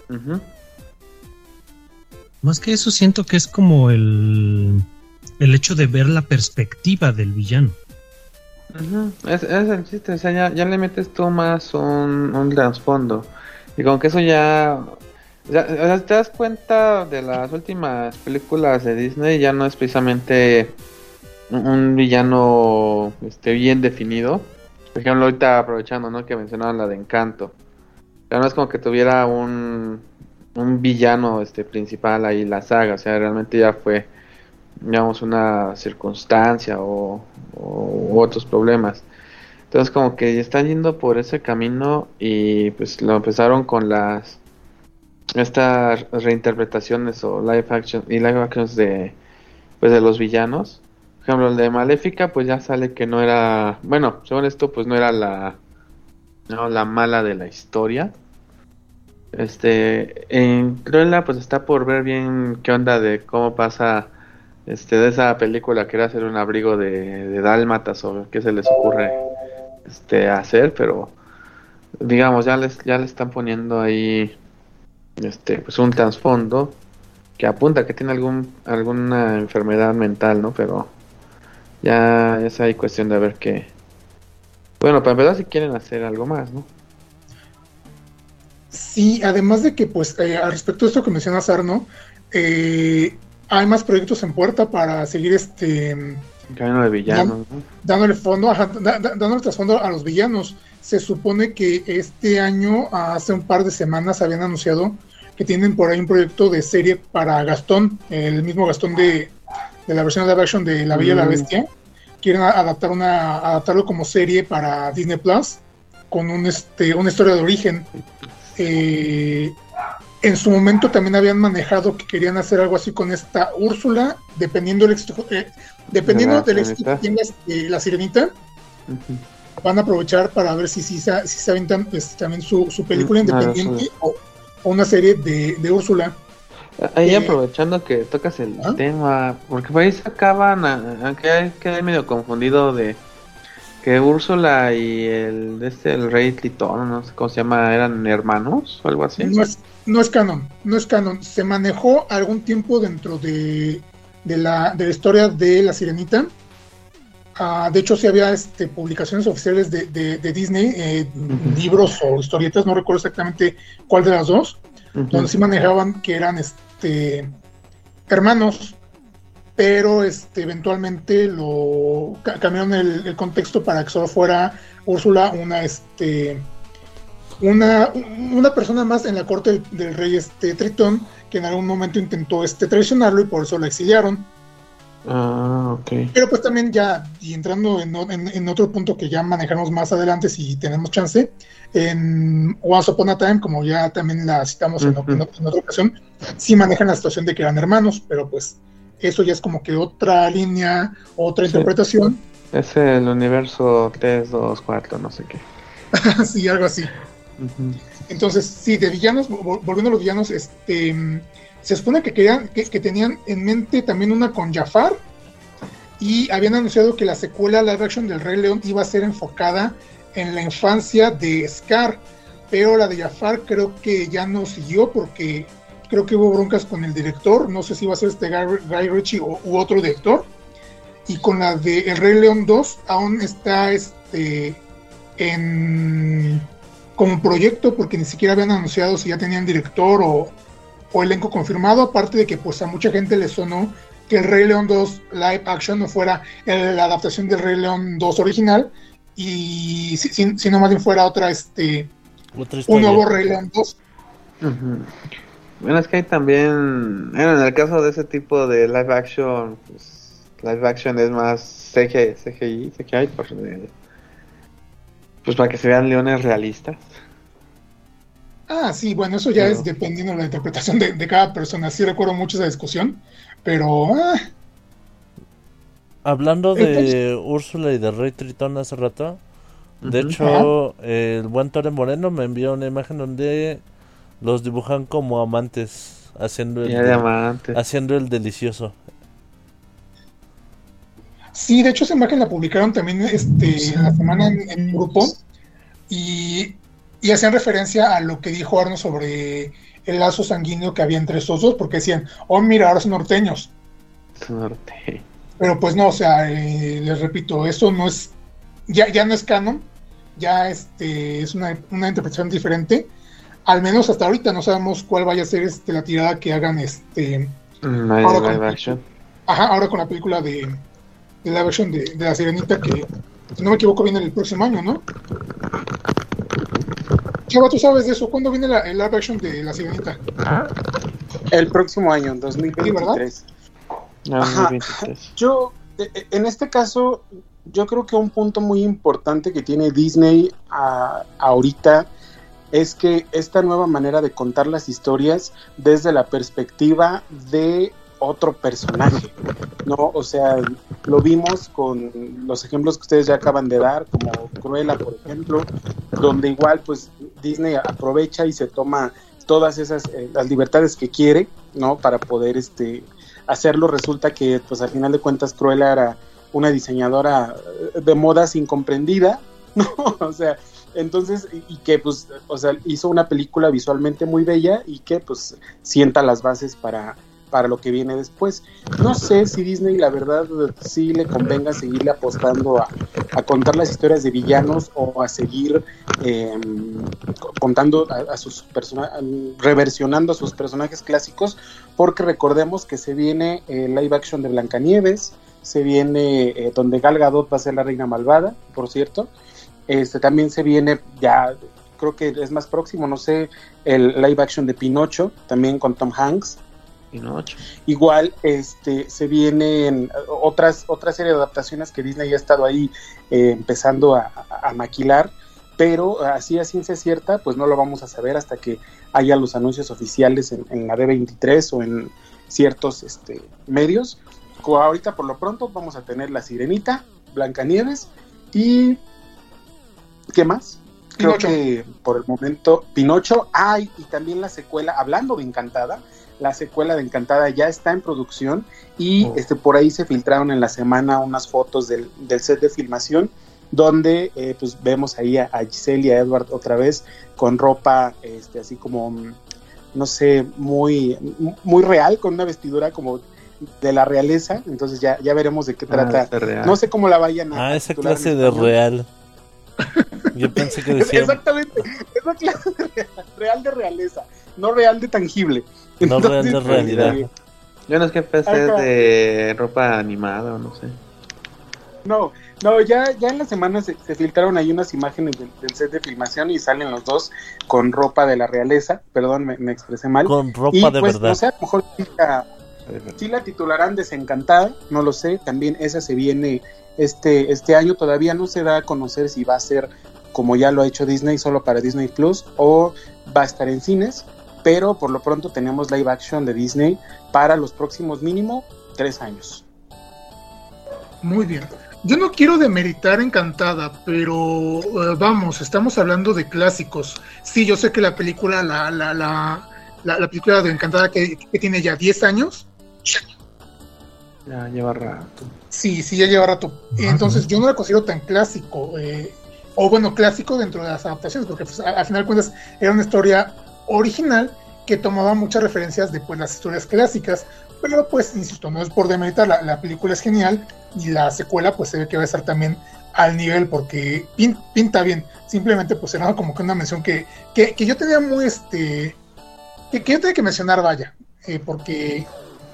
ujú. Más que eso siento que es como el el hecho de ver la perspectiva del villano. Es, el chiste, o sea, ya, le metes tú más un, un trasfondo. Y como que eso ya, o sea, te das cuenta de las últimas películas de Disney, ya no es precisamente un, un villano este, bien definido. Por ejemplo, ahorita aprovechando ¿no? que mencionaban la de Encanto. Ya no es como que tuviera un, un villano este, principal ahí la saga, o sea, realmente ya fue digamos, una circunstancia o, otros problemas. Entonces como que están yendo por ese camino y pues lo empezaron con las estas reinterpretaciones o live action y live actions de pues de los villanos. Por ejemplo, el de Maléfica pues ya sale que no era, bueno, según esto pues no era la no, la mala de la historia. Este, en Cruella pues está por ver bien qué onda de cómo pasa este de esa película que era hacer un abrigo de, de dálmatas o qué se les ocurre este hacer, pero digamos ya les ya le están poniendo ahí este pues un trasfondo que apunta que tiene algún alguna enfermedad mental, ¿no? Pero ya es ahí cuestión de ver qué bueno, para empezar si quieren hacer algo más, ¿no? Sí, además de que, pues, eh, al respecto de esto que mencionas, Arno, eh, hay más proyectos en puerta para seguir este Camino de villanos, ¿no? dándole fondo, ajá, da- da- dándole trasfondo a los villanos. Se supone que este año, hace un par de semanas, habían anunciado que tienen por ahí un proyecto de serie para Gastón, el mismo Gastón de, de la versión de live action de La Bella y la Mm. Bestia. Quieren adaptar una, adaptarlo como serie para Disney Plus con un, este, una historia de origen. Eh, en su momento también habían manejado que querían hacer algo así con esta Úrsula, dependiendo del éxito, eh, dependiendo De la del éxito que Sirenita. tenga este, la sirenita, van a aprovechar para ver si, si, si se aventan pues, también su, su película Mm, independiente o, o una serie de, de Úrsula. Ahí Eh, aprovechando que tocas el ¿Ah? tema, porque por ahí sacaban, aunque hay que medio confundido de que Úrsula y el de este el Rey Tritón, no sé cómo se llama, eran hermanos o algo así. No es, no es canon, no es canon. Se manejó algún tiempo dentro de, de la, de la historia de la sirenita. Ah, de hecho, sí había este, publicaciones oficiales de, de- de Disney, eh, libros o historietas, no recuerdo exactamente cuál de las dos, donde sí manejaban que eran este, hermanos, pero este, eventualmente lo ca- cambiaron el, el contexto para que solo fuera Úrsula una, este, una, una persona más en la corte del, del rey este, Tritón, que en algún momento intentó este, traicionarlo y por eso lo exiliaron. Ah, ok. Pero pues también ya, y entrando en, en- en otro punto que ya manejaremos más adelante si tenemos chance, en Once Upon a Time, como ya también la citamos en otra ocasión, sí manejan la situación de que eran hermanos, pero pues eso ya es como que otra línea, otra Sí. interpretación, Es el universo 3, 2, 4, no sé qué. <laughs> sí, algo así. Entonces, sí, de villanos, vol- volviendo a los villanos, este, se supone que, querían, que, que tenían en mente también una con Jafar y habían anunciado que la secuela live action del Rey León iba a ser enfocada en la infancia de Scar, pero la de Jafar creo que ya no siguió porque creo que hubo broncas con el director, no sé si va a ser este Guy, Guy Ritchie o, u otro director, y con la de El Rey León 2 aún está este en como proyecto porque ni siquiera habían anunciado si ya tenían director o, o elenco confirmado, aparte de que pues a mucha gente le sonó que el Rey León 2 live action no fuera el- la adaptación del Rey León 2 original y si- si- sino más bien fuera otra este Otra un nuevo Rey León 2. Ujú. Bueno, es que hay también, bueno, en el caso de ese tipo de live action, pues live action es más CGI, CGI, CGI pues, de- pues para que se vean leones realistas. Ah, sí, bueno, eso ya Pero- es dependiendo de la interpretación de, de cada persona. Sí recuerdo mucho esa discusión, pero ah, Hablando de Úrsula y de Rey Tritón hace rato, de hecho, el buen Tore Moreno me envió una imagen donde los dibujan como amantes, haciendo el, diamantes. haciendo el delicioso. Sí, de hecho esa imagen la publicaron también este, en la semana en, en un grupo y, y hacían referencia a lo que dijo Arno sobre el lazo sanguíneo que había entre estos dos, porque decían, oh mira, ahora son norteños. Suerte. Pero pues no, o sea, eh, les repito, eso no es, ya, ya no es canon, ya este, es una, una interpretación diferente. Al menos hasta ahorita no sabemos cuál vaya a ser este, la tirada que hagan este, Mm, Ahora live con- action. Ajá, ahora con la película de, de la versión de, de la sirenita que, si no me equivoco, viene el próximo año, ¿no? Chava, ¿tú sabes de eso? ¿Cuándo viene la, el live action de la sirenita? El próximo año, en 2023. Ah, Ajá. 2023. Yo, eh, eh, en este caso, yo creo que un punto muy importante que tiene Disney a- ahorita es que esta nueva manera de contar las historias desde la perspectiva de otro personaje, ¿no? O sea, lo vimos con los ejemplos que ustedes ya acaban de dar, como Cruella, por ejemplo, donde igual, pues, Disney aprovecha y se toma todas esas, eh, las libertades que quiere, ¿no? Para poder, este, hacerlo. Resulta que, pues, al final de cuentas, Cruella era una diseñadora eh, de modas incomprendida, <laughs> ¿no? O sea, entonces, y, que, pues, o sea, hizo una película visualmente muy bella y que, pues, sienta las bases para para lo que viene después. No sé si Disney, la verdad, sí le convenga seguirle apostando a, a contar las historias de villanos o a seguir eh, co- contando a, sus personajes, reversionando a sus personajes clásicos, porque recordemos que se viene el live action de Blancanieves, se viene eh, donde Gal Gadot va a ser la reina malvada, por cierto. Este también se viene ya creo que es más próximo, no sé, el live action de Pinocho, también con Tom Hanks. Pinocho. Igual este, se vienen otras, otra serie de adaptaciones que Disney ha estado ahí eh, empezando a, maquilar, pero así a ciencia cierta, pues no lo vamos a saber hasta que haya los anuncios oficiales en, en la D23 o en ciertos este, medios. Ahorita por lo pronto vamos a tener La Sirenita, Blancanieves y... ¿Qué más? Creo Pinocho. que por el momento Pinocho, ay, y también la secuela, hablando de Encantada, la secuela de Encantada ya está en producción y Oh. este por ahí se filtraron en la semana unas fotos del, del set de filmación donde eh, pues vemos ahí a, a Giselle y a Edward otra vez con ropa este así como mm, no sé muy muy real con una vestidura como de la realeza entonces ya ya veremos de qué trata Ah, real. no sé cómo la vayan a Ah, esa clase de español. real. <laughs> Yo pensé que decía Exactamente, esa clase de <laughs> real, real de realeza, no real de tangible. no real de Entonces, realidad. eh, Yo no es que empecé de ropa animada o no sé. No, no, ya, ya en la semana se, se filtraron ahí unas imágenes del, del set de filmación y salen los dos con ropa de la realeza, perdón, me, me expresé mal. Con ropa y de pues, verdad. no sé, a lo mejor sí la, sí la titularán Desencantada, no lo sé, también esa se viene este, este año, todavía no se da a conocer si va a ser como ya lo ha hecho Disney solo para Disney Plus o va a estar en cines, pero por lo pronto tenemos live action de Disney para los próximos mínimo tres años. Muy bien. Yo no quiero demeritar Encantada, pero eh, vamos, estamos hablando de clásicos. Sí, yo sé que la película, la, la, la, la, la película de Encantada que tiene ya 10 años, Ya lleva rato. sí, sí, ya lleva rato. Entonces yo no la considero tan clásico, eh, o bueno, clásico dentro de las adaptaciones, porque pues, al final de cuentas era una historia original que tomaba muchas referencias de pues, las historias clásicas, pero pues, insisto, no es por demeritar, la, la película es genial y la secuela pues se ve que va a estar también al nivel porque pin- pinta bien, simplemente pues era como que una mención que, que, que yo tenía muy este, que, que yo tenía que mencionar, vaya, eh, porque,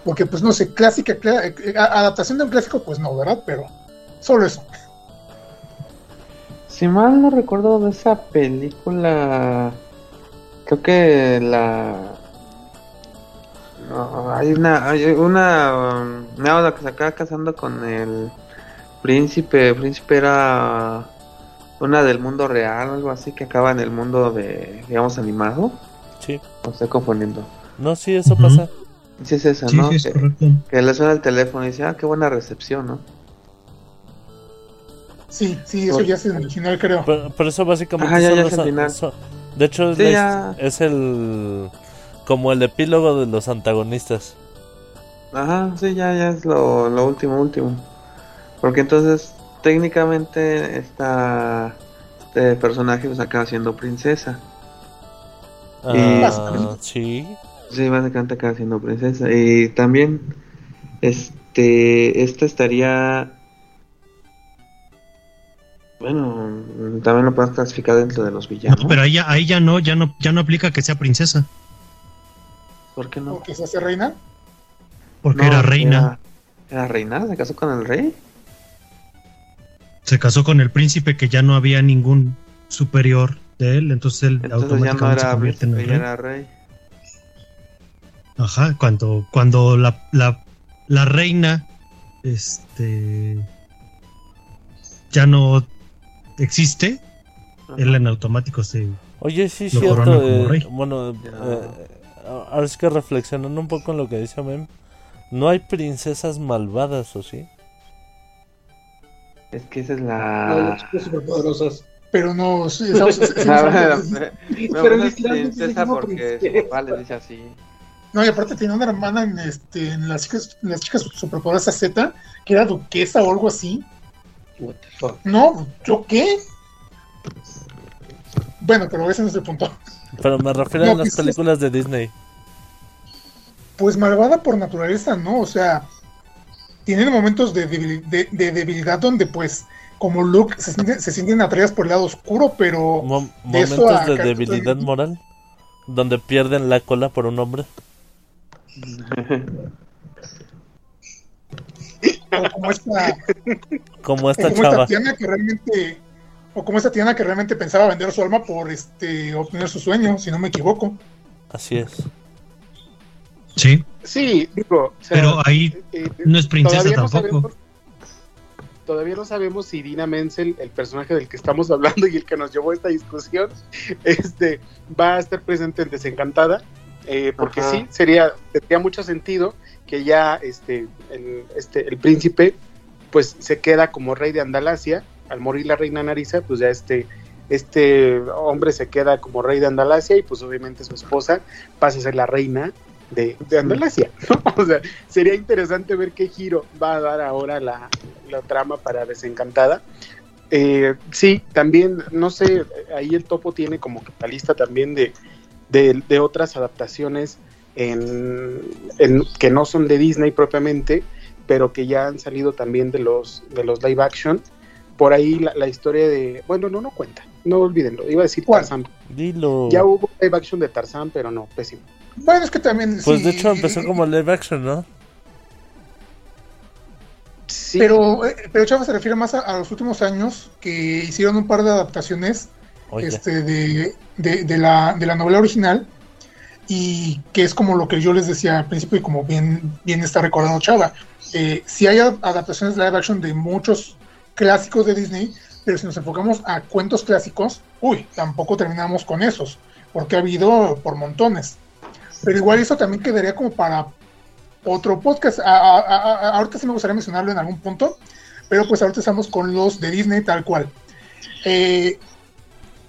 porque pues no sé, clásica, eh, a- adaptación de un clásico pues no, ¿verdad? Pero solo eso. Si mal no recuerdo de esa película, creo que la... No, hay una, hay una, um, no, la que se acaba casando con el príncipe, el príncipe era una del mundo real o algo así que acaba en el mundo de, digamos, animado, Sí. o estoy confundiendo. No, sí, eso pasa. Sí es esa, Sí, ¿no? sí, es que, correcto. que le suena el teléfono y dice, ah, qué buena recepción, ¿no? Sí, sí, eso Por- ya es en el final, creo. Pero, pero eso básicamente Ajá, ya, ya los es el an- final. son- De hecho, es, Sí, la es el. Como el epílogo de los antagonistas. Ajá, sí, ya, ya es lo, lo último, último. Porque entonces, técnicamente, esta, este personaje pues acaba siendo princesa. Y- Ah, sí. Sí, básicamente acaba siendo princesa. Y también, este, esta estaría... Bueno, también lo puedes clasificar dentro de los villanos. No, pero ahí ya, ahí ya no, ya no, ya no aplica que sea princesa, ¿Por qué no? ¿O que se hace reina? porque No, era reina. Era, era reina, se casó con el rey. Se casó con el príncipe que ya no había ningún superior de él, entonces él Entonces ya no automáticamente se convierte en el rey. era rey. Ajá, cuando, cuando la, la, la reina este ya no existe, él en automático se Oye, sí, es Lo cierto. corona como eh, rey. bueno, Ya. eh, ahora es que reflexionando un poco en lo que dice Mem, no hay princesas malvadas, ¿o sí? Es que esa es No, la... las superpoderosas. Pero no, sí, estamos- <laughs> Ah, Pero <laughs> gusta literalmente se princesa porque su papá le dice así. No, y aparte tiene una hermana en, este, en las chicas, en las chicas superpoderosas Z, que era duquesa o algo así. What the fuck. No, ¿yo qué? Bueno, pero ese no es el punto. Pero me refiero No, a las películas de Disney. Pues malvada por naturaleza, ¿no? O sea, tienen momentos de, debil- de- de debilidad donde, pues, como Luke se sienten, se sienten atraídas por el lado oscuro, pero Mo- de eso momentos a de debilidad moral. Donde pierden la cola por un hombre. O como esta, Como o esta como chava. esta Tiana que realmente, o como esta Tiana que realmente pensaba vender su alma por este obtener su sueño, si no me equivoco. Así es. Sí, Sí, digo, o sea, pero ahí eh, no es princesa todavía no tampoco. sabemos- todavía no sabemos si Dina Menzel, el personaje del que estamos hablando y el que nos llevó a esta discusión, <laughs> este, va a estar presente en Desencantada, eh, porque Ajá. sí, sería, tendría mucho sentido que ya este el, este, el príncipe pues se queda como rey de Andalasia, al morir la reina Narisa, pues ya este, este hombre se queda como rey de Andalasia y pues obviamente su esposa pasa a ser la reina de, de Andalasia, <laughs> ¿no? O sea, sería interesante ver qué giro va a dar ahora la, la trama para Desencantada. Eh, sí, también, no sé, ahí el topo tiene como que la lista también de, de, de otras adaptaciones en, en- que no son de Disney propiamente, pero que ya han salido también de los, de los live action. Por ahí la, la historia de, bueno, no, no cuenta, no olvídenlo, iba a decir ¿Cuál? Tarzán. Dilo. Ya hubo live action de Tarzán, pero no, pésimo. Bueno, es que también. Pues sí, de hecho empezó como live action, ¿no? Sí, Pero, eh, pero Chava se refiere más a, a los últimos años que hicieron un par de adaptaciones Este, de, de- la, de la novela original y que es como lo que yo les decía al principio y como bien, bien está recordando Chava. Eh, si hay adaptaciones live action de muchos clásicos de Disney, pero si nos enfocamos a cuentos clásicos, uy, tampoco terminamos con esos, porque ha habido por montones. Pero igual eso también quedaría como para otro podcast. A- a- a- ahorita sí me gustaría mencionarlo en algún punto, pero pues ahorita estamos con los de Disney tal cual. Eh,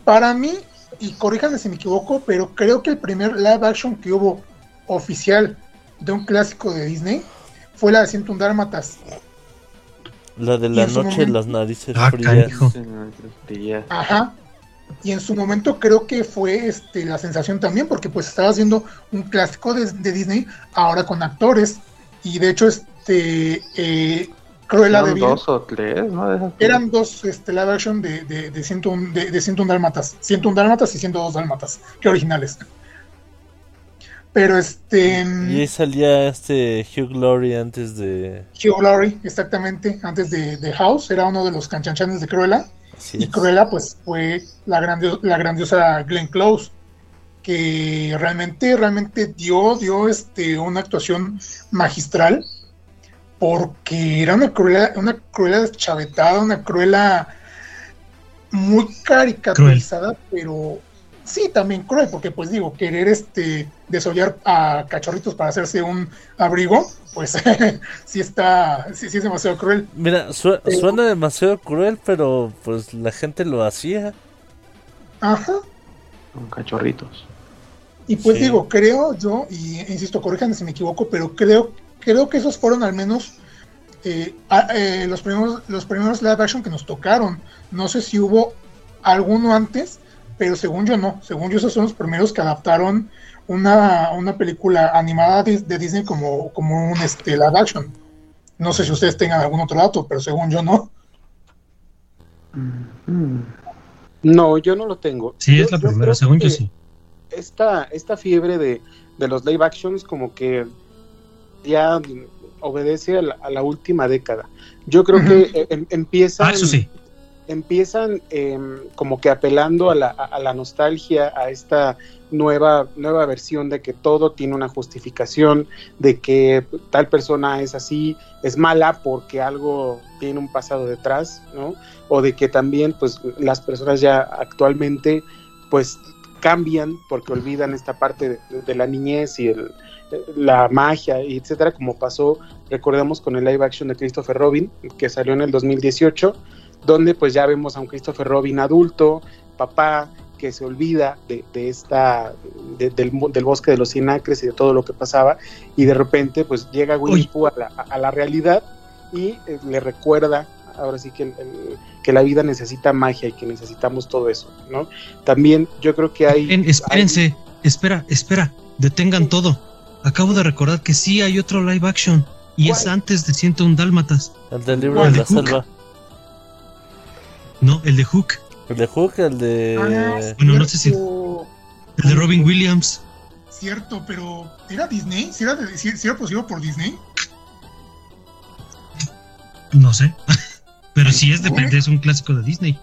para mí, y corríjanme si me equivoco, pero creo que el primer live action que hubo oficial de un clásico de Disney fue la de 101 Dálmatas. la de y la noche de momento- las narices Ah, frías. Ajá. Y en su momento creo que fue este, la sensación también, porque pues estaba haciendo un clásico de, de Disney ahora con actores. Y de hecho, este eh, Cruella de Eran Vil dos o tres, ¿no? Eran dos este, live action de, de, de, 101, de, de 101 Dálmatas. 101 Dálmatas y 102 Dálmatas, que originales. Pero este. Y ahí salía este Hugh Laurie antes de... Hugh Laurie, exactamente, antes de, de House, era uno de los canchanchanes de Cruella. Así Y es. Cruella, pues, fue la, grandio- la grandiosa Glenn Close, que realmente, realmente dio, dio este, una actuación magistral, porque era una Cruella, una Cruella deschavetada, una Cruella muy caricaturizada, pero sí, también cruel, porque pues digo, querer este desollar a cachorritos para hacerse un abrigo, pues <laughs> sí está, sí, sí es demasiado cruel. Mira, su- Pero- suena demasiado cruel, pero pues la gente lo hacía. Ajá. Con cachorritos. Y pues Sí. digo, creo yo, y insisto, corríjanme si me equivoco, pero creo, creo que esos fueron al menos eh, a- eh, los primeros, los primeros live action que nos tocaron. No sé si hubo alguno antes, pero según yo no. Según yo, esos son los primeros que adaptaron una, una película animada de, de Disney como, como un este, live action. No sé si ustedes tengan algún otro dato, pero según yo no. Mm. no, yo no lo tengo. Sí, Yo- es la primera, según yo sí. Esta, esta fiebre de, de los live actions como que ya obedece a la, a la última década. Yo creo que eh, em- empiezan, Ah, eso sí. empiezan em, como que apelando a la, a- a la nostalgia, a esta nueva, nueva versión de que todo tiene una justificación, de que tal persona es así, es mala porque algo tiene un pasado detrás, ¿no? O de que también pues las personas ya actualmente pues cambian porque olvidan esta parte de, de la niñez y el, la magia y etcétera, como pasó, recordemos con el live action de Christopher Robin, que salió en el 2018, donde pues ya vemos a un Christopher Robin adulto, papá, que se olvida de, de esta, de- del, del bosque de los cien acres y de todo lo que pasaba, y de repente pues llega Winnie. Pooh a la, a la realidad y eh, le recuerda ahora sí que, el- el- que la vida necesita magia y que necesitamos todo eso, ¿no? También yo creo que hay... Espérense, espera, espera, detengan todo. Acabo de recordar que sí hay otro live action y es antes de 101 Dálmatas. El del libro ¿Cuál? de la selva. No, el de Hook, El de Hook, el de... Ah, bueno, no sé si- el de Robin Williams. Cierto, pero ¿era Disney? ¿Sí era, de- producido por Disney? No sé. <laughs> Pero sí es, de, es un clásico de Disney.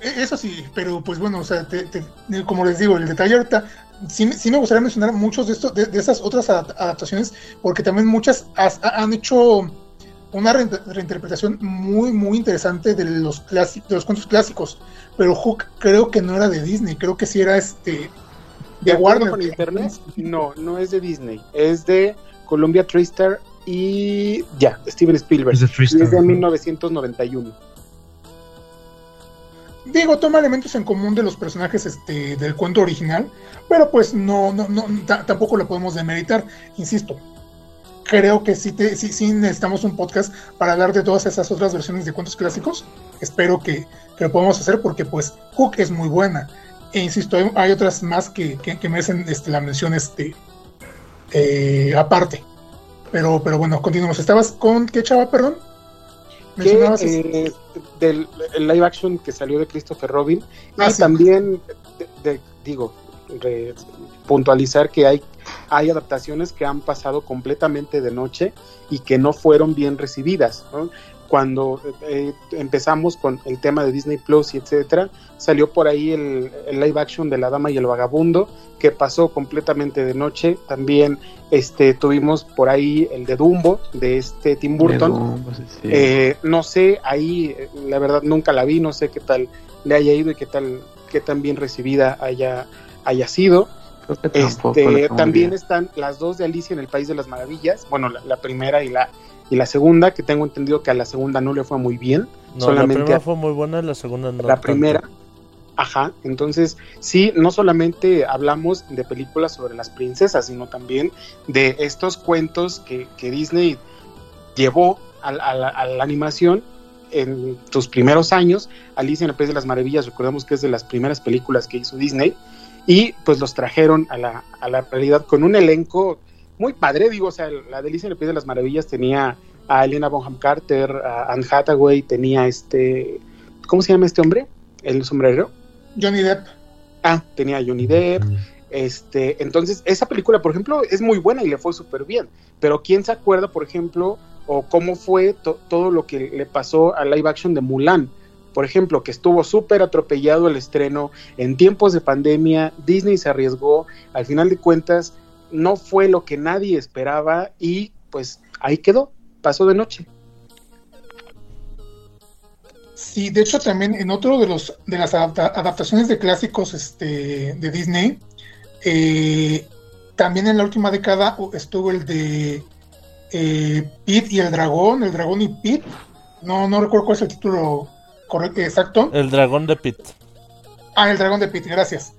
E- Eso sí, pero pues bueno, o sea, te- te- como les digo, el detalle ahorita, sí, me- sí me gustaría mencionar muchos de, estos, de, de esas otras adap- adaptaciones, porque también muchas has- ha- han hecho una re- reinterpretación muy, muy interesante de los, de los cuentos clásicos. Pero Hook creo que no era de Disney, creo que sí era este ¿De Warner. con internet? No, no es de Disney. Es de Columbia TriStar y ya, Steven Spielberg. Es de Y TriStar, es de ajá. 1991. Digo, toma elementos en común de los personajes este, del cuento original, pero pues no, no, no ta- tampoco lo podemos demeritar, insisto. Creo que sí, te, sí, sí necesitamos un podcast para hablar de todas esas otras versiones de cuentos clásicos. Espero que, que lo podamos hacer porque pues Hook es muy buena. E insisto, hay, hay otras más que, que, que merecen este, la mención este, eh, aparte. Pero, pero bueno, continuamos. ¿Estabas con qué chava, perdón? Que, eh, del el live action que salió de Christopher Robin. Ah, y sí. también, de- de- digo, re- puntualizar que hay, hay adaptaciones que han pasado completamente de noche y que no fueron bien recibidas. ¿no? Cuando eh, empezamos con el tema de Disney Plus y etcétera, salió por ahí el, el live action de La Dama y el Vagabundo, que pasó completamente de noche. También este, tuvimos por ahí el de Dumbo, de este Tim Burton. Dumbo, sí, sí. Eh, no sé, ahí eh, la verdad nunca la vi, no sé qué tal le haya ido y qué tal, qué tan bien recibida haya, haya sido. Este, también bien. están las dos de Alicia en el País de las Maravillas, bueno, la, la primera y la, y la segunda, que tengo entendido que a la segunda no le fue muy bien, No, solamente la primera a- fue muy buena, la segunda no. la tanto. primera. Ajá, entonces sí, no solamente hablamos de películas sobre las princesas, sino también de estos cuentos que, que Disney llevó a, la- a la, a la animación en sus primeros años. Alicia en el País de las Maravillas, recordemos que es de las primeras películas que hizo Disney, y pues los trajeron a la, a la realidad con un elenco muy padre, digo, o sea, la de Alicia en el País de las Maravillas tenía a Elena Bonham Carter, a Anne Hathaway, tenía este, ¿cómo se llama este hombre? El sombrero. Johnny Depp. Ah, tenía a Johnny Depp. Este, entonces, esa película, por ejemplo, es muy buena y le fue súper bien. Pero ¿quién se acuerda, por ejemplo, o cómo fue to- todo lo que le pasó al live action de Mulan? Por ejemplo, que estuvo súper atropellado el estreno en tiempos de pandemia, Disney se arriesgó, al final de cuentas no fue lo que nadie esperaba y pues ahí quedó, pasó de noche. Sí, de hecho también en otro de los de las adapta- adaptaciones de clásicos este, de Disney, eh, también en la última década estuvo el de eh, Pete y el dragón, el dragón y Pete. No, no recuerdo cuál es el título correcto, exacto. El dragón de Pit. Ah, el dragón de Pete, gracias.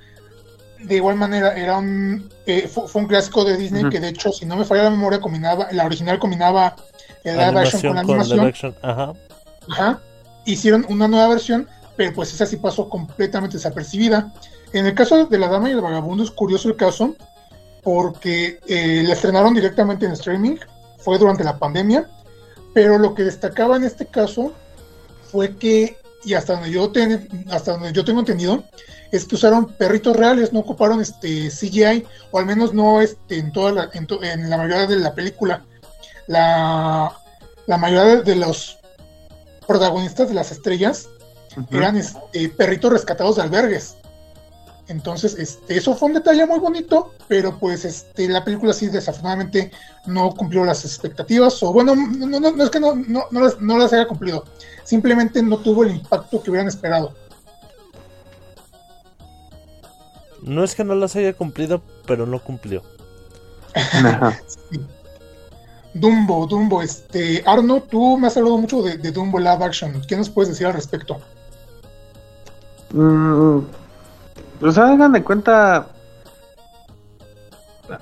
De igual manera, era un eh, fu- fue, un clásico de Disney que de hecho, si no me falla la memoria, combinaba, la original combinaba el live action con la animación. Ajá. Ajá. Hicieron una nueva versión, pero pues esa sí pasó completamente desapercibida. En el caso de La Dama y el Vagabundo es curioso el caso, porque eh, la estrenaron directamente en streaming, fue durante la pandemia, pero lo que destacaba en este caso fue que, y hasta donde yo, ten- hasta donde yo tengo entendido, es que usaron perritos reales, no ocuparon este CGI, o al menos no este, en, toda la, en, to- en la mayoría de la película. La, la mayoría de, los protagonistas de las estrellas eran este, perritos rescatados de albergues. Entonces, este, eso fue un detalle muy bonito, pero pues este, la película sí desafortunadamente no cumplió las expectativas, o bueno, no, no, no es que no, no, no las, no las haya cumplido, simplemente no tuvo el impacto que hubieran esperado. No es que no las haya cumplido, pero no cumplió. <laughs> Sí. Dumbo, Dumbo, este, Arno, tú me has hablado mucho de, de Dumbo Live Action, ¿qué nos puedes decir al respecto? Mm, pues hagan de cuenta.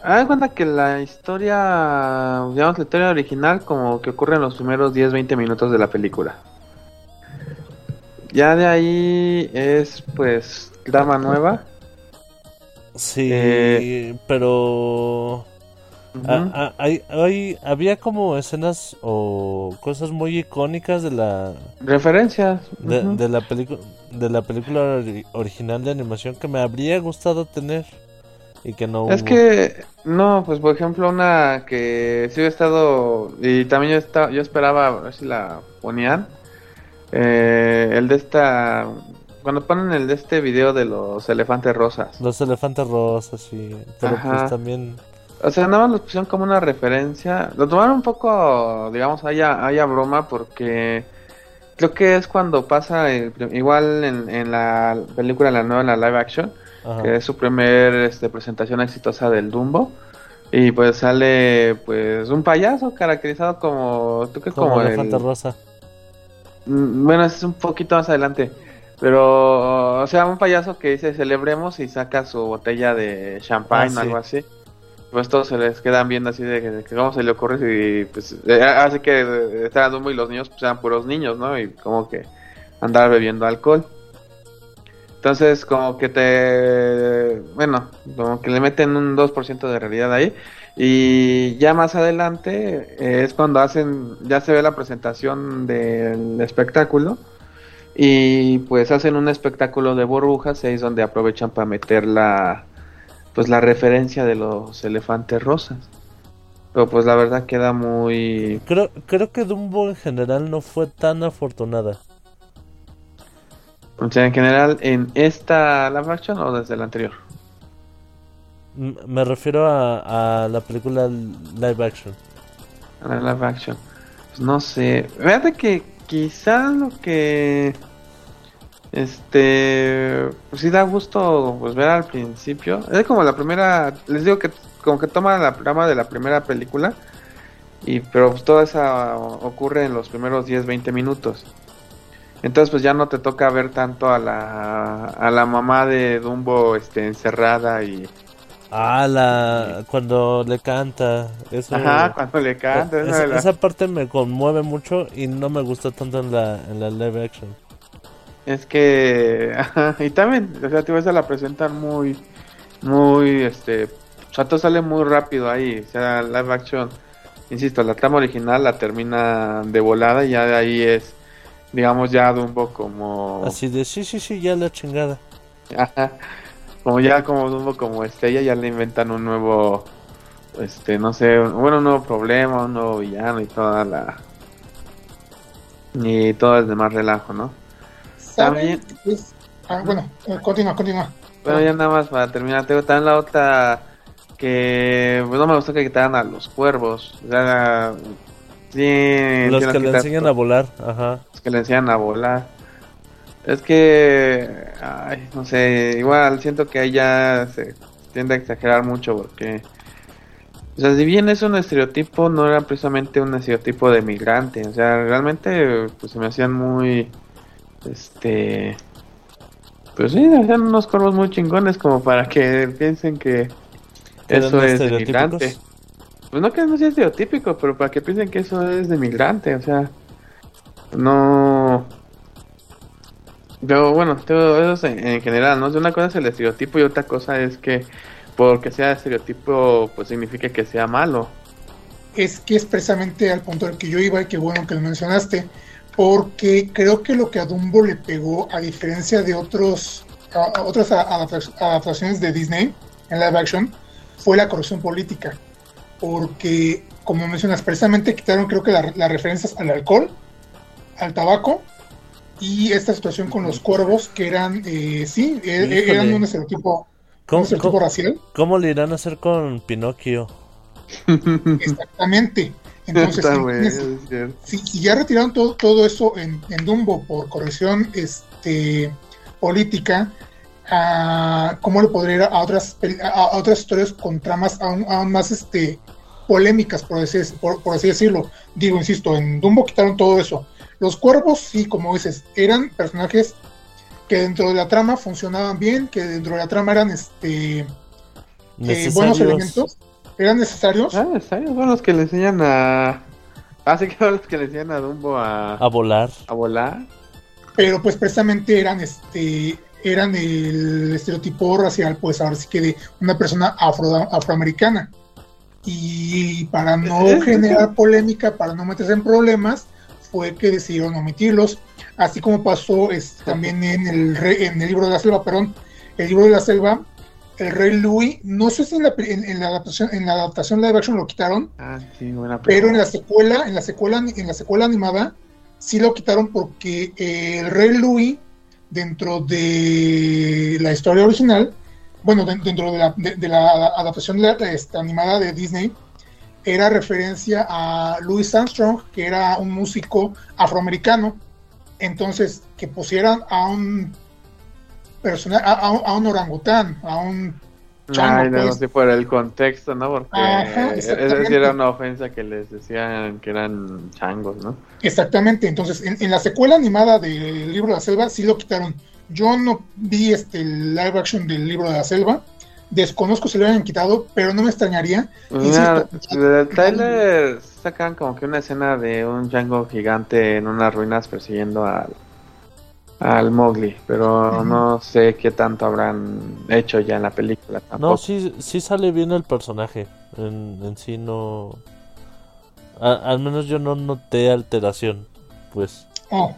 Hagan de cuenta que la historia, digamos, la historia original, como que ocurre en los primeros 10-20 minutos de la película. Ya de ahí es, pues, Dama Nueva. Sí, Eh, pero Ah, ah, hay, hay- había como escenas o cosas muy icónicas de la Referencias. de, la película de la película ori- original de animación que me habría gustado tener y que no Es hubo. que, no, pues por ejemplo, una que sí he estado, y también yo, estaba, yo esperaba a ver si la ponían, eh, el de esta cuando ponen el de este video de los elefantes rosas. Los elefantes rosas, sí. Pero Ajá. pues también. O sea, nada más lo pusieron como una referencia. Lo tomaron un poco, digamos, haya, haya broma porque creo que es cuando pasa, el igual en, en la película, la nueva, en la live action, Ajá. que es su primer este, presentación exitosa del Dumbo. Y pues sale pues un payaso caracterizado como, ¿tú qué? Como, Como, el, elefante rosa. Mm, Bueno, es un poquito más adelante. Pero, o sea, un payaso que dice celebremos y saca su botella de champagne Ah, o sí. algo así. Pues todos se les quedan viendo así de que, cómo se le ocurre y pues eh, así que eh, está Dumbo y los niños pues eran puros niños, ¿no? Y como que andar bebiendo alcohol. Entonces como que te, bueno, como que le meten un 2% de realidad ahí. Y ya más adelante eh, es cuando hacen, ya se ve la presentación del espectáculo. Y pues hacen un espectáculo de burbujas y ahí es donde aprovechan para meter la, pues la referencia de los elefantes rosas. Pero pues la verdad queda muy... Creo, creo que Dumbo en general no fue tan afortunada. O sea, en general, en esta live action o desde la anterior. Me refiero a, a la película live action. A la live action. Pues no sé. Fíjate que quizá lo que. Este. Pues sí da gusto pues ver al principio. Es como la primera. Les digo que como que toma la trama de la primera película. Y pero pues toda esa ocurre en los primeros 10-20 minutos. Entonces pues ya no te toca ver tanto a la, a la mamá de Dumbo este, encerrada y... Ah, la cuando le canta. Eso, Ajá, cuando le canta. esa esa, la- esa parte me conmueve mucho y no me gustó tanto en la, en la live action. Es que, <laughs> ajá, y también, o sea, a la presentan muy, muy, este, o sea, todo sale muy rápido ahí, o sea, live action, insisto, la trama original la termina de volada y ya de ahí es, digamos, ya Dumbo como, Así de, sí, sí, sí, ya la chingada. ajá, como ya como Dumbo como estrella, ya le inventan un nuevo, este, no sé, bueno, un nuevo problema, un nuevo villano y toda la, y todo el demás relajo, ¿no? ¿Saben? Pues, ah, bueno, eh, continúa, continúa. Bueno, ya nada más para terminar, tengo también la otra que pues, no me gustó que quitaran a los cuervos. O sea, sí, Los que le enseñan a volar, ajá. los que le enseñan a volar. Es que, ay, no sé, igual siento que ahí ya se tiende a exagerar mucho porque, o sea, si bien es un estereotipo, no era precisamente un estereotipo de migrante. O sea, realmente, pues se me hacían muy, este, pues sí, se hacían unos cuervos muy chingones como para que piensen que ¿Que eso es de migrante. Pues no que no sea estereotípico, pero para que piensen que eso es de migrante, o sea, no. Yo, bueno, todo eso es en, en general, ¿no? Una cosa es el estereotipo y otra cosa es que porque sea estereotipo, pues significa que sea malo. es que es precisamente al punto al que yo iba y qué bueno que lo mencionaste, porque creo que lo que a Dumbo le pegó, a diferencia de otros a- a otras adaptaciones de Disney en live action, fue la corrupción política, porque como mencionas, precisamente quitaron creo que la- las referencias al alcohol, al tabaco y esta situación con los cuervos que eran, eh, sí, e- e- Híjole. eran un estereotipo, un ¿Cómo, estereotipo cómo- racial. cómo le irán a hacer con Pinocchio? Exactamente. Entonces, Está si, si ya retiraron todo, todo eso en, en Dumbo por corrección este, política, ah, ¿cómo le podría ir a otras, pel- a, a otras historias con tramas aún, aún más este, polémicas, por así, por, por así decirlo? Digo, insisto, en Dumbo quitaron todo eso. Los cuervos, sí, como dices, eran personajes que dentro de la trama funcionaban bien, que dentro de la trama eran este, eh, buenos elementos, eran necesarios. Ah, ¿sabes? Son los que le enseñan a. Ah, sí que son los que le enseñan a Dumbo a, A volar. a volar. pero pues precisamente eran este eran el estereotipo racial pues ahora sí que de una persona afro, afroamericana y para no generar polémica para no meterse en problemas fue que decidieron omitirlos así como pasó es, también en el en el libro de la selva perdón el libro de la selva el rey Louis no sé si en la, en, en la adaptación en la adaptación live action lo quitaron Ah, sí, buena pero en la secuela, en la secuela, en la secuela animada, sí lo quitaron porque eh, el rey Louis dentro de la historia original, bueno, de- dentro de la, de- de la adaptación de la- esta, animada de Disney, era referencia a Louis Armstrong, que era un músico afroamericano. Entonces, que pusieran a un persona, a, a un- orangután, a un chango, Ay, no, pues. por el contexto, ¿no? Porque Ajá, esa sí exactamente. era una ofensa que les decían que eran changos, ¿no? Exactamente, entonces en, en la secuela animada del libro de la selva sí lo quitaron. Yo no vi este live action del libro de la selva, desconozco si lo hayan quitado, pero no me extrañaría. Mira, del trailer sacan como que una escena de un chango gigante en unas ruinas persiguiendo al, al Mowgli, pero no sé qué tanto habrán hecho ya en la película No, sí, sí sale bien el personaje. En, en sí no. a- al menos yo no noté alteración. Pues. Oh.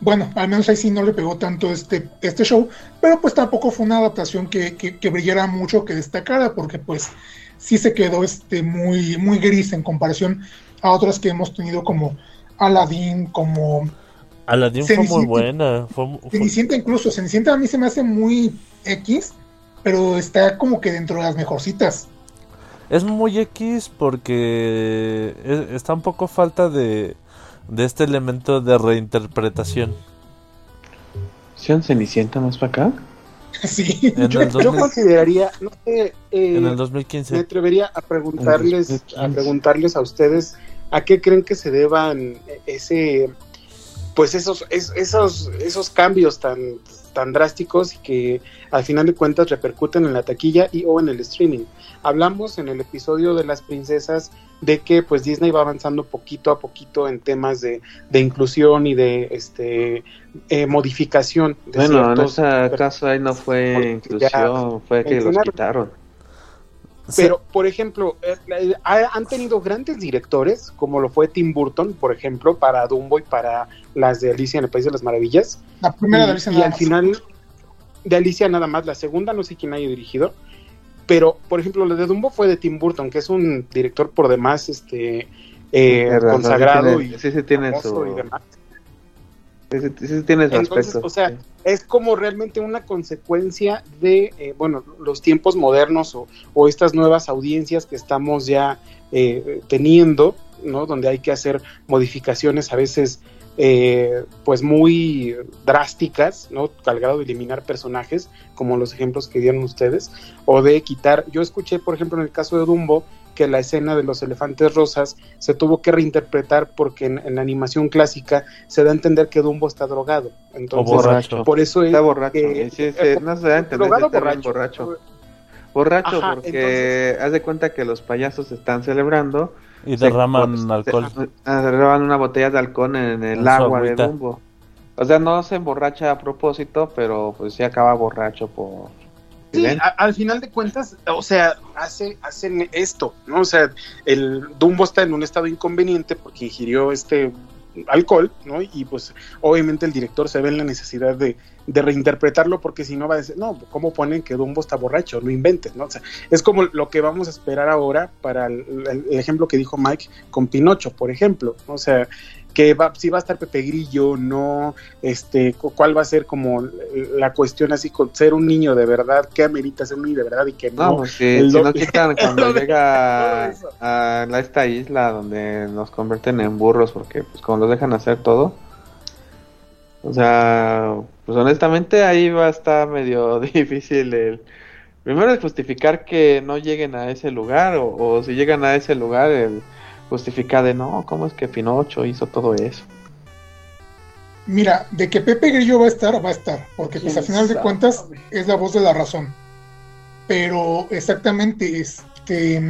Bueno, al menos ahí sí no le pegó tanto este, este show, pero pues tampoco fue una adaptación que, que, que brillara mucho, que destacara, porque pues sí se quedó este muy, muy gris en comparación a otras que hemos tenido como Aladdin, como Aladdin fue muy Cenicienta. buena. Fue, fue- Cenicienta incluso. Cenicienta a mí se me hace muy X, pero está como que dentro de las mejorcitas. Es muy X porque e- está un poco falta de, de este elemento de reinterpretación. ¿Sí, un Cenicienta más para acá? <laughs> Sí. En Yo, el, yo 2000 consideraría, no sé, eh, en el me 2015. atrevería a preguntarles, a preguntarles a ustedes a qué creen que se deban ese, pues esos, es- esos, esos cambios tan, tan drásticos que al final de cuentas repercuten en la taquilla y o en el streaming. Hablamos en el episodio de las princesas de que pues Disney va avanzando poquito a poquito en temas de, de inclusión y de este eh, modificación de Bueno, en ese caso ahí no fue inclusión, fue que los quitaron. Pero, por ejemplo, eh, eh, ha- han tenido grandes directores, como lo fue Tim Burton, por ejemplo, para Dumbo y para las de Alicia en el País de las Maravillas. La primera y, de Alicia y nada al final, de Alicia nada más, la segunda no sé quién haya dirigido, pero, por ejemplo, la de Dumbo fue de Tim Burton, que es un director por demás este eh, consagrado tiene- y sí, sí tiene famoso su- y demás. Tiene su Entonces, aspecto. o sea, sí. es como realmente una consecuencia de, eh, bueno, los tiempos modernos o, o estas nuevas audiencias que estamos ya eh, teniendo, ¿no? Donde hay que hacer modificaciones a veces, eh, pues muy drásticas, ¿no? Al grado de eliminar personajes, como los ejemplos que dieron ustedes, o de quitar, yo escuché, por ejemplo, en el caso de Dumbo, que la escena de los elefantes rosas se tuvo que reinterpretar porque en, en la animación clásica se da a entender que Dumbo está drogado. Entonces, borracho. por eso es Está borracho. sí, no se da a entender drogado si está borracho. borracho. Borracho, Ajá, porque entonces- haz de cuenta que los payasos están celebrando. Y derraman se- alcohol. ah, derraman una botella de alcohol en el En agua de. Dumbo. O sea, no se emborracha a propósito, pero pues sí acaba borracho por... Sí, al final de cuentas, o sea, hace, hacen esto, ¿no? O sea, el Dumbo está en un estado inconveniente porque ingirió este alcohol, ¿no? Y pues obviamente el director se ve en la necesidad de, de reinterpretarlo porque si no va a decir, no, ¿cómo ponen que Dumbo está borracho? No inventen, ¿no? O sea, es como lo que vamos a esperar ahora para el, el- el ejemplo que dijo Mike con Pinocho, por ejemplo, ¿no? O sea, que va, si va a estar Pepe Grillo, no, este, cu- cuál va a ser como la cuestión así con ser un niño de verdad, qué amerita ser un niño de verdad y que no. No, pues si, nos <laughs> quitan cuando llega a, a esta isla donde nos convierten en burros, porque pues como los dejan hacer todo. O sea, pues honestamente ahí va a estar medio <laughs> difícil el... Primero el justificar que no lleguen a ese lugar, o, o si llegan a ese lugar, el justificar de no, ¿cómo es que Pinocho hizo todo eso? Mira, de que Pepe Grillo va a estar, va a estar, porque pues ¿Quién al final de cuentas es la voz de la razón. Pero exactamente, este,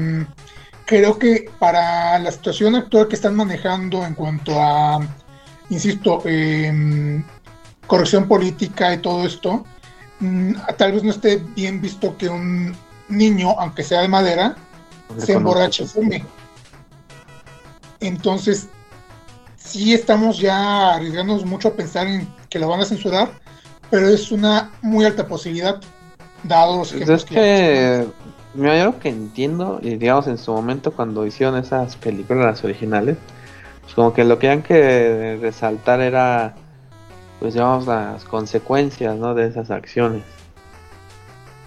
creo que para la situación actual que están manejando en cuanto a, insisto, em, corrección política y todo esto, mm, tal vez no esté bien visto que un niño, aunque sea de madera, se emborrache y fume. Entonces, sí estamos ya arriesgándonos mucho a pensar en que lo van a censurar, pero es una muy alta posibilidad, dado los Pues ejemplos es que que, mira, yo lo que entiendo, y digamos en su momento cuando hicieron esas películas las originales, pues como que lo que querían que resaltar era pues llevamos las consecuencias, ¿no? De esas acciones.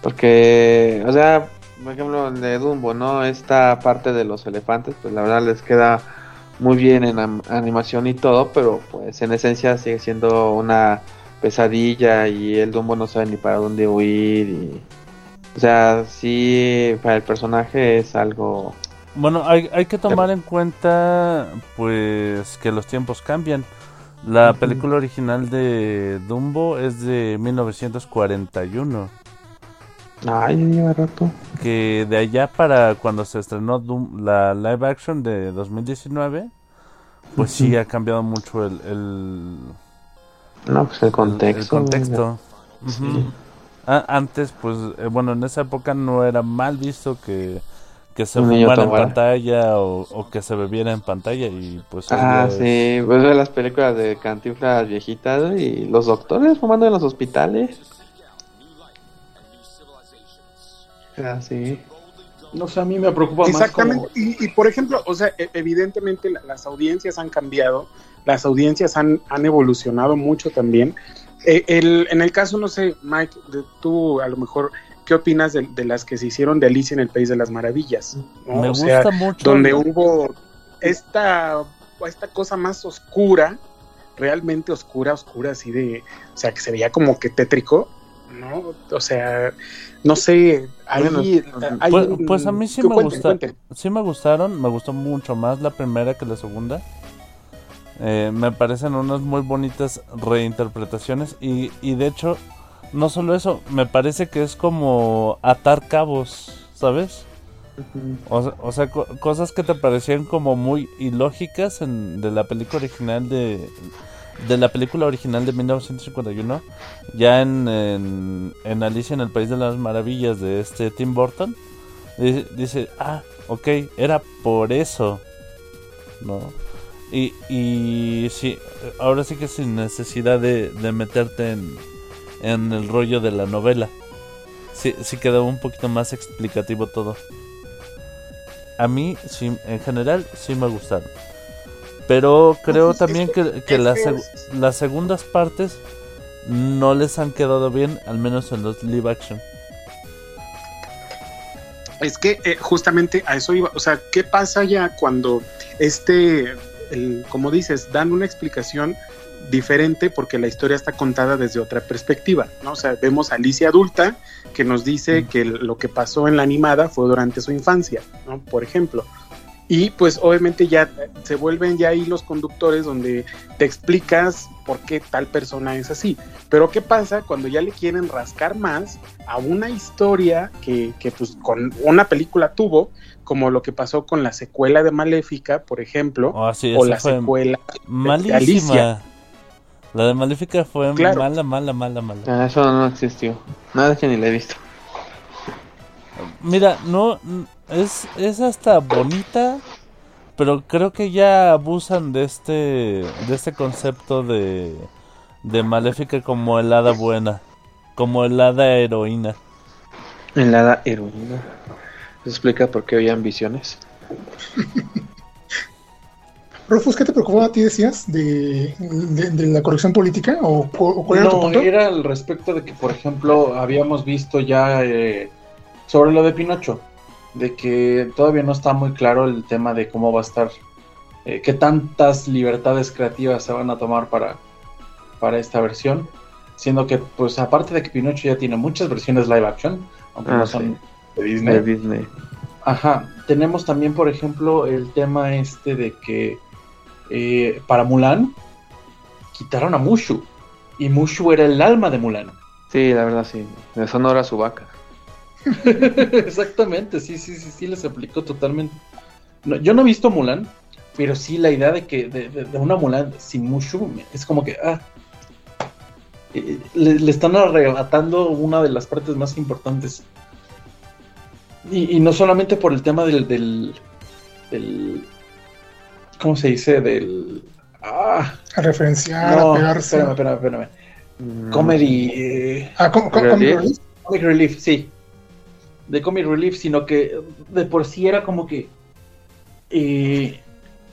Porque, o sea, por ejemplo, el de Dumbo, ¿no? Esta parte de los elefantes, pues la verdad les queda muy bien en animación y todo, pero pues en esencia sigue siendo una pesadilla y el Dumbo no sabe ni para dónde huir y... O sea, sí, para el personaje es algo... Bueno, hay, hay que tomar en cuenta, pues, que los tiempos cambian. La película original de Dumbo es de 1941. Ya lleva rato. Que de allá para cuando se estrenó la live action de 2019, pues sí Ujú. ha cambiado mucho el, el, No, pues el contexto. el contexto. Sí. Ujú. A- antes, pues, eh, bueno, en esa época no era mal visto que, que se fumara en pantalla o, o que se bebiera en pantalla y pues... Ah, es- sí, pues ve las películas de cantinflas viejitas y los doctores fumando en los hospitales. Ah, sí. No sé, a mí me preocupa más Exactamente. como... Y, y, por ejemplo, o sea, e- evidentemente la- las audiencias han cambiado, las audiencias han, han evolucionado mucho también. Eh, el- en el caso, no sé, Mike, de- tú a lo mejor, ¿qué opinas de, de las que se hicieron de Alicia en el País de las Maravillas? ¿no? Me O sea, gusta mucho. donde hubo esta, esta cosa más oscura, realmente oscura, oscura, así de, o sea, que se veía como que tétrico, ¿no? O sea, no sé, ahí, Bueno, hay Pues, un- pues a mí sí me cuenten, gusta, cuenten. sí me gustaron, me gustó mucho más la primera que la segunda. Eh, me parecen unas muy bonitas reinterpretaciones y, y de hecho, no solo eso, me parece que es como atar cabos, ¿sabes? O, sea- o sea, co- cosas que te parecían como muy ilógicas en, de la película original de de la película original de 1951, ya en, en, Alicia en el País de las Maravillas de este Tim Burton, dice, dice, ah, ok, era por eso, ¿no? Y, y sí, ahora sí que sin necesidad de, de meterte en, en el rollo de la novela. Sí, sí quedó un poquito más explicativo todo. A mí, sí, en general, sí me gustaron. Pero creo también que, que las, las segundas partes no les han quedado bien, al menos en los live action. Es que eh, justamente a eso iba, o sea, ¿qué pasa ya cuando este, el, como dices, dan una explicación diferente porque la historia está contada desde otra perspectiva, ¿no? O sea, vemos a Alicia adulta que nos dice que lo que pasó en la animada fue durante su infancia, ¿no? Por ejemplo. Y pues obviamente ya se vuelven ya ahí los conductores donde te explicas por qué tal persona es así. Pero ¿qué pasa cuando ya le quieren rascar más a una historia que, que pues con una película tuvo, como lo que pasó con la secuela de Maléfica, por ejemplo, Oh, sí, o la secuela de Malísima. Alicia? La de Maléfica fue Claro. mala, mala, mala, mala. Ah, eso no existió. Nada que ni la he visto. Mira, no es, es hasta bonita, pero creo que ya abusan de este de este concepto de de Maléfica como el hada buena, como el hada heroína. En la heroína. Eso explica por qué había ambiciones. <laughs> Rufus, ¿qué te preocupaba a ti, decías, de, de- de la corrección política? ¿O, cu- o cuál era tu No, punto? era al respecto de que, por ejemplo, habíamos visto ya eh, sobre lo de Pinocho, de que todavía no está muy claro el tema de cómo va a estar, eh, qué tantas libertades creativas se van a tomar para, para esta versión, siendo que, pues, aparte de que Pinocho ya tiene muchas versiones live action, aunque Ah, no son sí. de Disney. De Disney. Ajá, tenemos también, por ejemplo, el tema este de que eh, para Mulan quitaron a Mushu y Mushu era el alma de Mulan. Sí, la verdad sí. De Sonora su vaca. <laughs> Exactamente, sí, sí, sí, sí, les aplicó totalmente. No, yo no he visto Mulan, pero sí la idea de que de, de- de una Mulan sin Mushu es como que ah, eh, le, le están arrebatando una de las partes más importantes. Y, y no solamente por el tema del, del, del ¿cómo se dice? Del ah, A referenciar, no, a pegarse. espérame, espérame, espérame. Mm, Comedy. eh, Ah, ¿cómo- cómo- cómo ¿Relief? Comic Relief, sí. De Comic Relief, sino que de por sí era como que eh,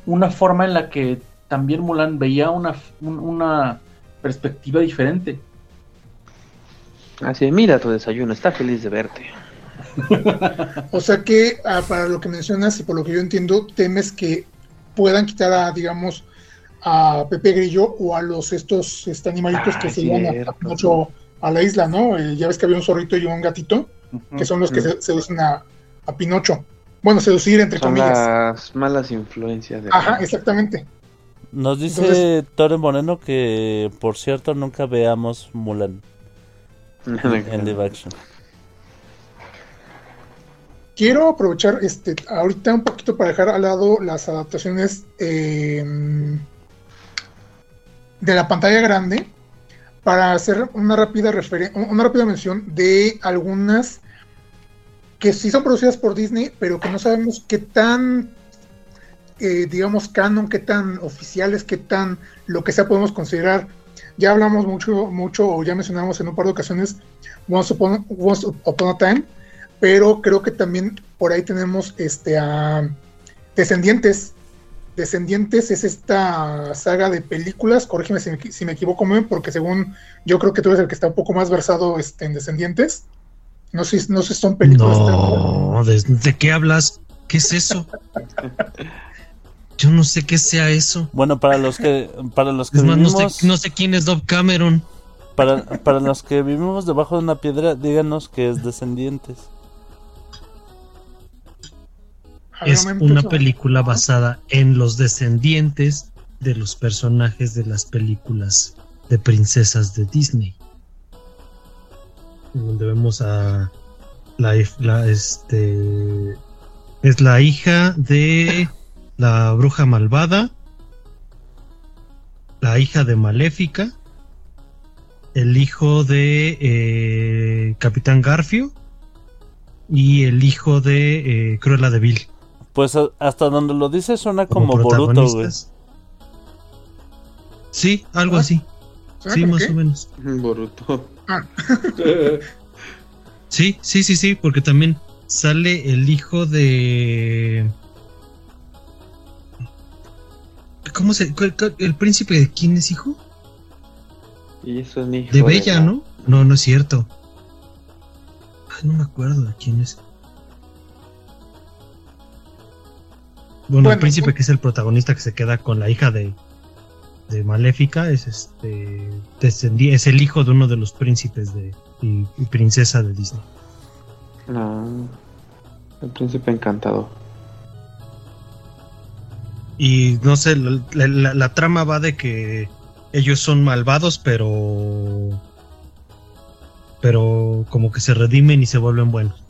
una forma en la que también Mulan veía una, un- una perspectiva diferente. Así, mira tu desayuno, está feliz de verte. <laughs> O sea que, ah, para lo que mencionas y por lo que yo entiendo, temes que puedan quitar a, digamos, a Pepe Grillo o a los estos este, animalitos que Ah, se llevan a- a, cierto. Pinocho a la isla, ¿no? Eh, ya ves que había un zorrito y un gatito, que son los que seducen a, a Pinocho. Bueno, seducir entre Son comillas. las malas influencias de Ajá, exactamente. Nos dice Entonces- Tore Moreno que, por cierto, nunca veamos Mulan <laughs> en live action. Quiero aprovechar este ahorita un poquito para dejar al lado las adaptaciones eh, de la pantalla grande para hacer una rápida una rápida mención de algunas que sí son producidas por Disney, pero que no sabemos qué tan eh, digamos canon, qué tan oficiales, qué tan lo que sea podemos considerar. Ya hablamos mucho, mucho, o ya mencionamos en un par de ocasiones Once Upon, a Time, pero creo que también por ahí tenemos este Descendientes. Descendientes es esta saga de películas, corrígeme si me, si me equivoco, porque según yo creo que tú eres el que está un poco más versado este, en Descendientes. No sé, no sé si son películas. No, ¿de, de qué hablas? ¿Qué es eso? Yo no sé qué sea eso. Bueno, para los que para los que Es más, no vivimos sé, no sé quién es Dove Cameron. para, para los que vivimos debajo de una piedra, díganos que es Descendientes. Es una película basada en los descendientes de los personajes de las películas de princesas de Disney. Donde vemos a la este es la hija de la bruja malvada, la hija de Maléfica, el hijo de eh, Capitán Garfio y el hijo de eh, Cruella de Vil. Pues hasta donde lo dice suena como, como Boruto, güey. Sí, algo así. ¿Saben Sí, más qué? o menos. Boruto. Ah, <laughs> Sí, sí, sí, sí, porque también sale el hijo de. ¿Cómo se.? cuál- cuál- ¿El príncipe de quién es hijo? Y eso es mi hijo De Bella, la- ¿no? No, no es cierto. Ay, no me acuerdo de quién es. Bueno, Bueno, el príncipe bueno. que es el protagonista que se queda con la hija de, de Maléfica es este es el hijo de uno de los príncipes de y, y princesa de Disney. No. El príncipe encantador. Y no sé, la- la trama va de que ellos son malvados, pero pero como que se redimen y se vuelven buenos.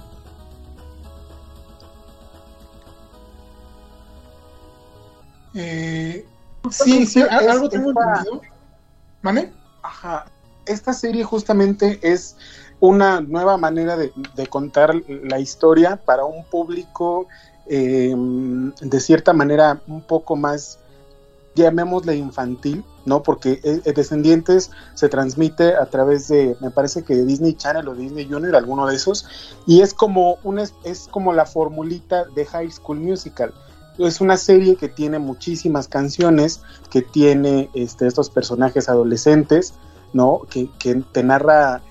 Eh, sí, algo tengo entendido. ¿Mane? Ajá. Esta serie justamente es una nueva manera de, de contar la historia para un público eh, de cierta manera un poco más, llamémosle infantil, ¿no? Porque eh, eh, Descendientes se transmite a través de, me parece que de Disney Channel o Disney Junior, alguno de esos, y es como, una, es como la formulita de High School Musical. Es una serie que tiene muchísimas canciones, que tiene este, estos personajes adolescentes, ¿no? Que, que te narra,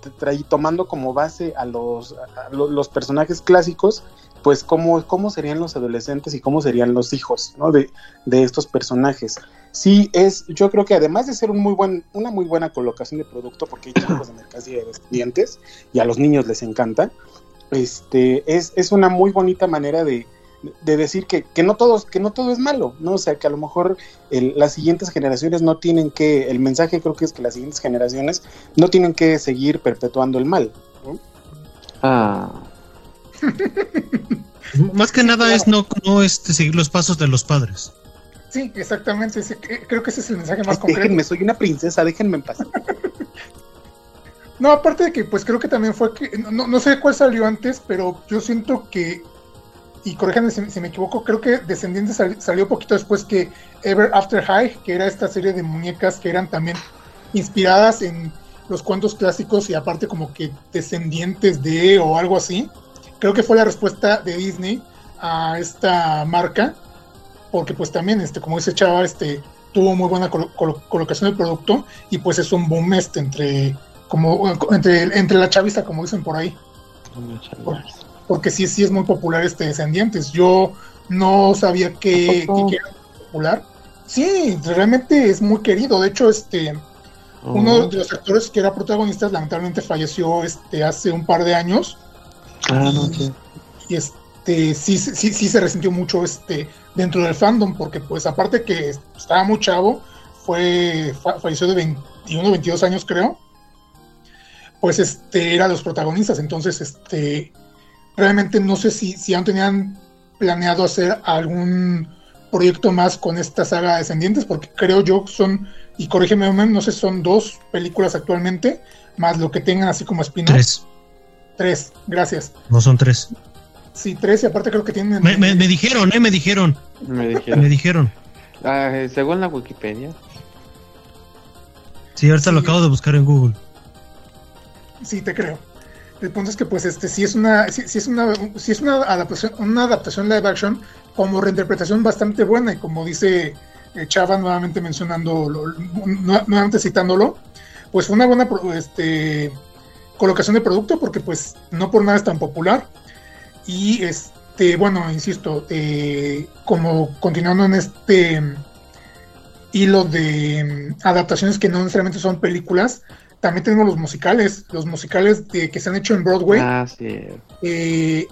te trae- tomando como base a los, los personajes clásicos, pues cómo, cómo serían los adolescentes y cómo serían los hijos, ¿no? De, de estos personajes. Sí, es, yo creo que además de ser un muy buen, una muy buena colocación de producto, porque hay chicos de mercancía de estudiantes y a los niños les encanta, este, es, es una muy bonita manera de, de decir que, que no todos, que no todo es malo, ¿no? O sea, que a lo mejor el- las siguientes generaciones no tienen que, el mensaje creo que es que las siguientes generaciones no tienen que seguir perpetuando el mal. ¿no? Ah. <laughs> Más que nada es no, no este, seguir los pasos de los padres. Sí, exactamente. sí, creo que ese es el mensaje más Ay, concreto. déjenme, soy una princesa, déjenme en paz. <laughs> No, aparte de que, pues creo que también fue que. No, no sé cuál salió antes, pero yo siento que. Y corríjanme si, si me equivoco, creo que Descendientes sal- salió poquito después que Ever After High, que era esta serie de muñecas que eran también inspiradas en los cuentos clásicos y aparte como que descendientes de o algo así. Creo que fue la respuesta de Disney a esta marca, porque pues también, este, como dice Chava, este, tuvo muy buena colo- colo- colocación del producto y pues es un boom este entre como entre, entre la chaviza como dicen por ahí porque sí sí es muy popular este Descendientes. Yo no sabía que, que- que era popular. Sí realmente es muy querido. De hecho este uno de los actores que era protagonista lamentablemente falleció este hace un par de años. Ah, no y este sí, sí, sí se resintió mucho este dentro del fandom, porque pues aparte que estaba muy chavo, fue fa- falleció de 21, 22 años creo, pues este era de los protagonistas, entonces este realmente no sé si, si aún tenían planeado hacer algún proyecto más con esta saga Descendientes, porque creo yo que son, y corrígeme, no sé, son dos películas actualmente, más lo que tengan así como spin-off. Tres. Tres, gracias. No son tres. Sí, tres, y aparte creo que tienen. Me, me- me dijeron, eh, me dijeron. Me Me dijeron. dijeron. Ah, eh, según la Wikipedia. Sí, ahorita lo acabo de buscar en Google. Sí, te creo. El punto es que, pues, este, si es una, si, es una, si es una adaptación, una adaptación live action como reinterpretación bastante buena y como dice eh, Chava nuevamente mencionando, nuevamente citándolo, pues fue una buena, este, colocación de producto porque, pues, no por nada es tan popular. Y, este, bueno, insisto, eh, como continuando en este hilo de mm, adaptaciones que no necesariamente son películas, también tenemos los musicales, los musicales de, que se han hecho en Broadway. Ah, sí. Eh,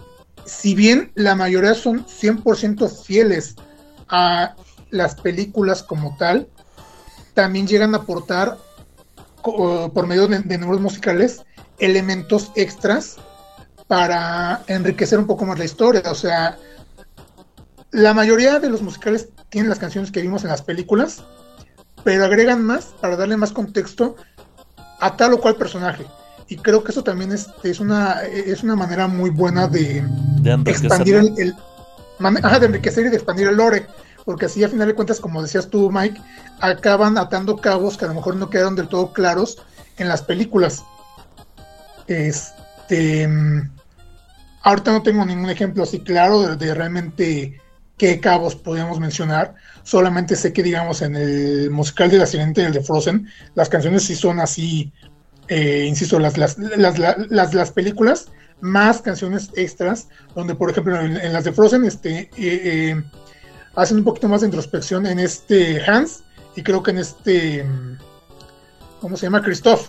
si bien la mayoría son 100% fieles a las películas como tal, también llegan a aportar por medio de, de números musicales elementos extras para enriquecer un poco más la historia. O sea, la mayoría de los musicales tienen las canciones que vimos en las películas, pero agregan más para darle más contexto a tal o cual personaje. Y creo que eso también es, es, una, es una manera muy buena de De expandir el, de enriquecer y de expandir el lore. Porque así a final de cuentas, como decías tú, Mike, acaban atando cabos que a lo mejor no quedaron del todo claros en las películas. Este mm, ahorita no tengo ningún ejemplo así claro de, de realmente qué cabos podríamos mencionar. Solamente sé que, digamos, en el musical de La Sirenita y el de Frozen, las canciones sí son así, eh, insisto, las, las, las, las, las- las películas, más canciones extras, donde, por ejemplo, en, en las de Frozen, este, eh, eh, hacen un poquito más de introspección en este Hans, y creo que en este, ¿cómo se llama? Christoph.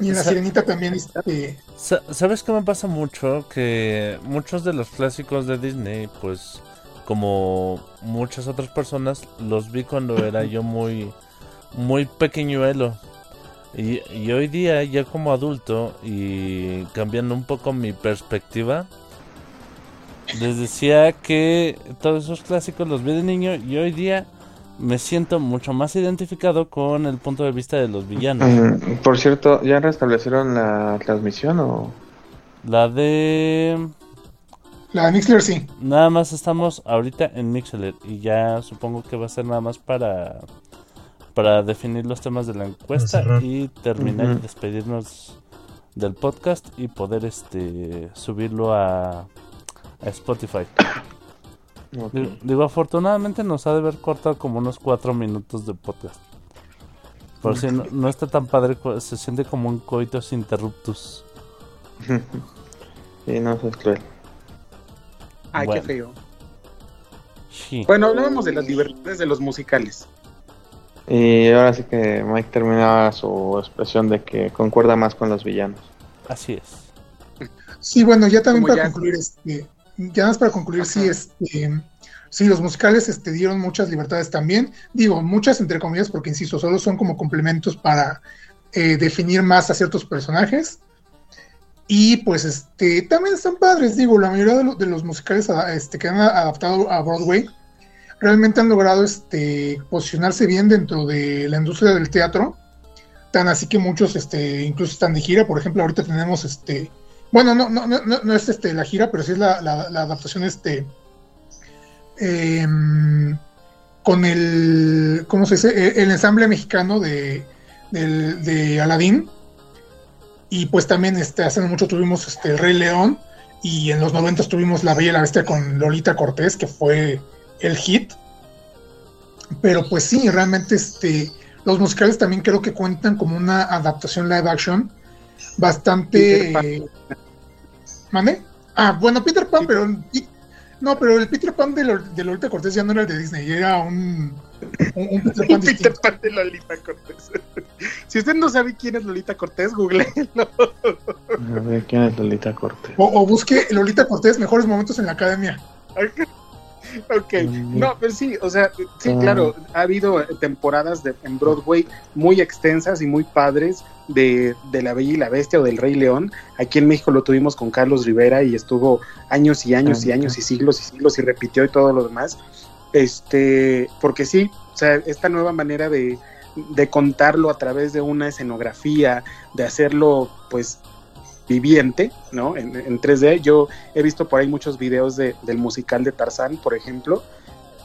Y en La Sirenita también, este, sa- ¿Sabes qué me pasa mucho? Que muchos de los clásicos de Disney, pues como muchas otras personas, los vi cuando era yo muy, muy pequeñuelo. Y, y hoy día, ya como adulto y cambiando un poco mi perspectiva, les decía que todos esos clásicos los vi de niño y hoy día me siento mucho más identificado con el punto de vista de los villanos. Por cierto, ¿ya restablecieron la transmisión o...? La de... la de Mixler sí. Nada más estamos ahorita en Mixler y ya supongo que va a ser nada más para para definir los temas de la encuesta y terminar Ujú. y despedirnos del podcast y poder este subirlo a, a Spotify. Digo, digo, afortunadamente nos ha de haber cortado como unos cuatro minutos de podcast. Por si no, no está tan padre, se siente como un coitus interruptus. <laughs> Sí, no, eso es cruel. Ay, Bueno. qué feo. Sí. Bueno, hablábamos de las libertades de los musicales. Y ahora sí que Mike terminaba su expresión de que concuerda más con los villanos. Así es. Sí, bueno, ya también Como para ya- concluir, este, ya más para concluir, sí, este, sí, los musicales este, dieron muchas libertades también, digo, muchas entre comillas, porque insisto, solo son como complementos para eh, definir más a ciertos personajes. Y pues este, también están padres, digo, la mayoría de, lo- de los musicales a- este, que han adaptado a Broadway realmente han logrado este, posicionarse bien dentro de la industria del teatro. Tan así que muchos este, incluso están de gira. Por ejemplo, ahorita tenemos este. Bueno, no, no, no, no, es este, la gira, pero sí es la, la- la adaptación este. em, con el. ¿Cómo se dice? El, el ensamble mexicano de, del- de Aladdin. Y pues también este, hace mucho tuvimos este, El Rey León. Y en los 90 tuvimos La Bella y la Bestia con Lolita Cortés, que fue el hit. Pero pues sí, realmente este, los musicales también creo que cuentan como una adaptación live action bastante... Eh, ¿Mande? Ah, bueno, Peter Pan, pero... No, pero el Peter Pan de, Lol- de Lolita Cortés ya no era el de Disney, era un, un, Peter Pan Peter distinto. Pan de Lolita Cortés. <laughs> si usted no sabe quién es Lolita Cortés, googleenlo. <laughs> A ver, ¿quién es Lolita Cortés? O, o busque Lolita Cortés, mejores momentos en la academia. ok, no, pero sí, o sea, sí, Ah. claro, ha habido temporadas de, en Broadway muy extensas y muy padres de, de La Bella y la Bestia o del Rey León. Aquí en México lo tuvimos con Carlos Rivera y estuvo años y años y Ah, años y siglos y siglos y repitió y todo lo demás. Este, porque sí, o sea, esta nueva manera de, de contarlo a través de una escenografía, de hacerlo, pues, viviente, ¿no? En, en 3D. Yo he visto por ahí muchos videos de, del musical de Tarzán, por ejemplo.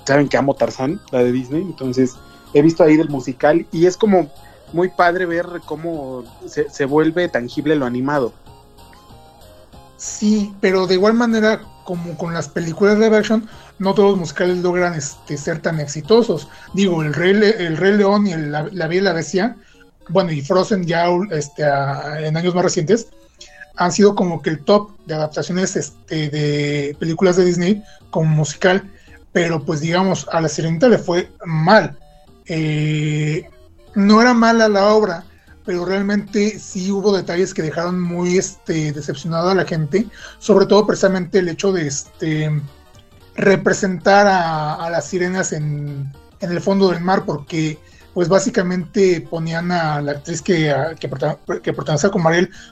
Saben que amo Tarzán, la de Disney, entonces he visto ahí del musical y es como muy padre ver cómo se, se vuelve tangible lo animado. Sí, pero de igual manera, como con las películas de action, no todos los musicales logran este, ser tan exitosos. Digo, el Rey, el Rey León y la, la Bella y la Bestia, bueno, y Frozen ya este, en años más recientes, han sido como que el top de adaptaciones este, de películas de Disney como musical. Pero pues digamos, a la Sirenita le fue mal. Eh, no era mala la obra, pero realmente sí hubo detalles que dejaron muy este, decepcionado a la gente, sobre todo precisamente el hecho de este, representar a, las sirenas en, en el fondo del mar, porque pues básicamente ponían a la actriz que, a- que, que con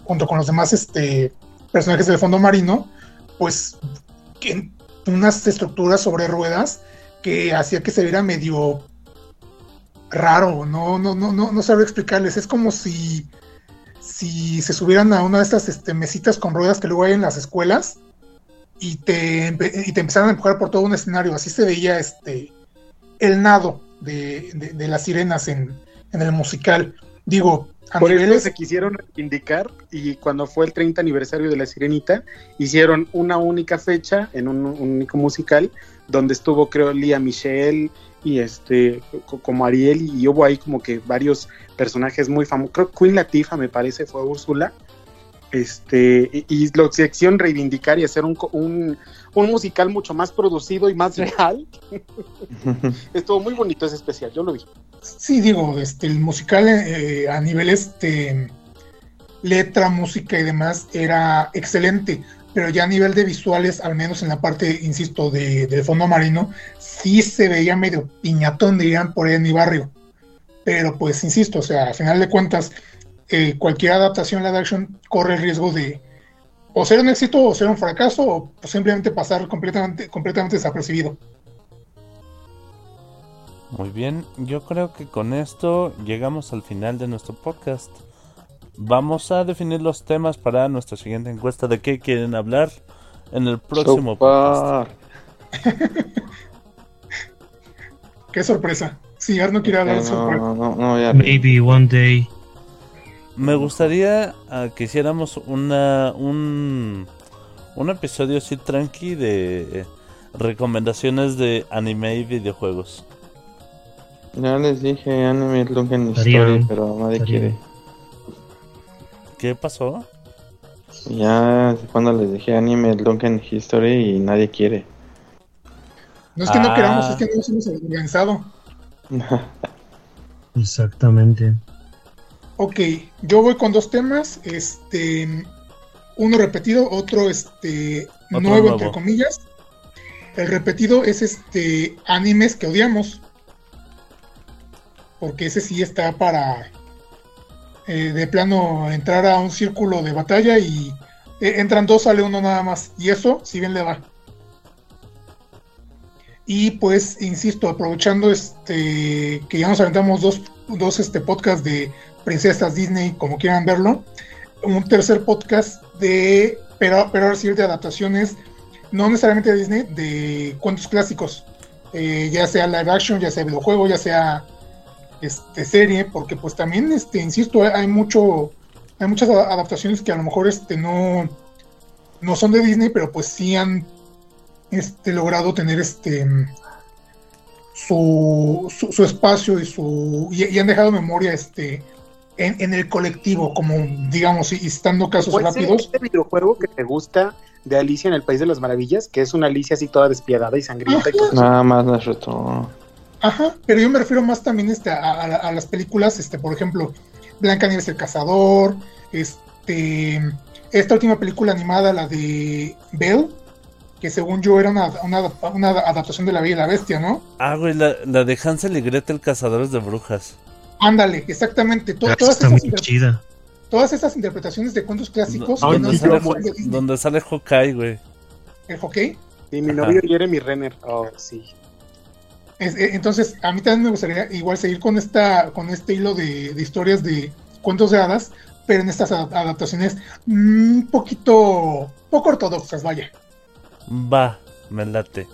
junto con los demás este, personajes del fondo marino, pues en unas estructuras sobre ruedas que hacía que se viera medio raro, no, no, no, no, no sabría explicarles. Es como si, si se subieran a una de estas este, mesitas con ruedas que luego hay en las escuelas y te, y te empezaran a empujar por todo un escenario. Así se veía este el nado de, de- de las sirenas en, en el musical. Digo, a Por eso niveles- se quisieron indicar y cuando fue el 30 aniversario de La Sirenita, hicieron una única fecha en un, un único musical donde estuvo creo Lía Michelle y este co- como Ariel y hubo ahí como que varios personajes muy famosos. Creo que Queen Latifah me parece fue Úrsula. Este, y, y lo que quisieron reivindicar y hacer un, co- un, un musical mucho más producido y más real. <laughs> Estuvo muy bonito ese especial, yo lo vi. Sí, digo, este, el musical eh, a nivel este, letra, música y demás era excelente, pero ya a nivel de visuales, al menos en la parte, insisto, de, del fondo marino, sí se veía medio piñatón, dirían por ahí en mi barrio. Pero pues, insisto, o sea, al final de cuentas, eh, cualquier adaptación live action corre el riesgo de o ser un éxito o ser un fracaso o simplemente pasar completamente, completamente desapercibido. Muy bien, yo creo que con esto llegamos al final de nuestro podcast. Vamos a definir los temas para nuestra siguiente encuesta de qué quieren hablar en el próximo podcast. <laughs> Qué sorpresa. Sí, Arno quiere hablar no, no, no, no, ya. Maybe one day. Me gustaría ah, que hiciéramos una un, un episodio así tranqui de eh, recomendaciones de anime y videojuegos. Ya les dije Anime Lunken Estaría Story, bien, pero nadie quiere. ¿Qué pasó? Ya cuando les dije Anime Lunken History y nadie quiere. No es que no Ah. queramos, es que no nos hemos organizado. <laughs> Exactamente. Ok, yo voy con dos temas, este, uno repetido, otro este Otro nuevo, nuevo. entre comillas. El repetido es este animes que odiamos, porque ese sí está para eh, de plano entrar a un círculo de batalla y eh, entran dos, sale uno nada más, y eso si bien le va. Y pues, insisto, aprovechando este que ya nos aventamos dos, dos este, podcasts de princesas Disney, como quieran verlo, un tercer podcast de, pero, pero ahora sí de adaptaciones, no necesariamente de Disney, de cuentos clásicos, eh, ya sea live action, ya sea videojuego, ya sea este, serie, porque pues también, este, insisto, hay, mucho, hay muchas adaptaciones que a lo mejor este, no, no son de Disney, pero pues sí han este, logrado tener este su, su, su espacio y su y, y han dejado memoria este en, en el colectivo, como digamos, y estando casos Puede ser rápidos. este videojuego que te gusta de Alicia en el País de las Maravillas, que es una Alicia así toda despiadada y sangrienta. y. Nada más no es reto. Ajá, pero yo me refiero más también este, a, a- a las películas, este, por ejemplo, Blanca Nieves el Cazador, este, esta última película animada, la de Belle, que según yo era una, una, una adaptación de La Bella y la Bestia, ¿no? Ah, güey, la, la de Hansel y Gretel, Cazadores de Brujas. Ándale, exactamente. to- todas, está esas chida. todas esas interpretaciones de cuentos clásicos no donde, sale, de donde sale Hawkeye, güey. el hockey. Y mi Ajá. novio Jeremy Renner. Oh, sí. Es- eh, entonces, a mí también me gustaría igual seguir con esta con este hilo de, de historias de cuentos de hadas, pero en estas adap- adaptaciones mm, un poquito poco ortodoxas, vaya. Va, me late.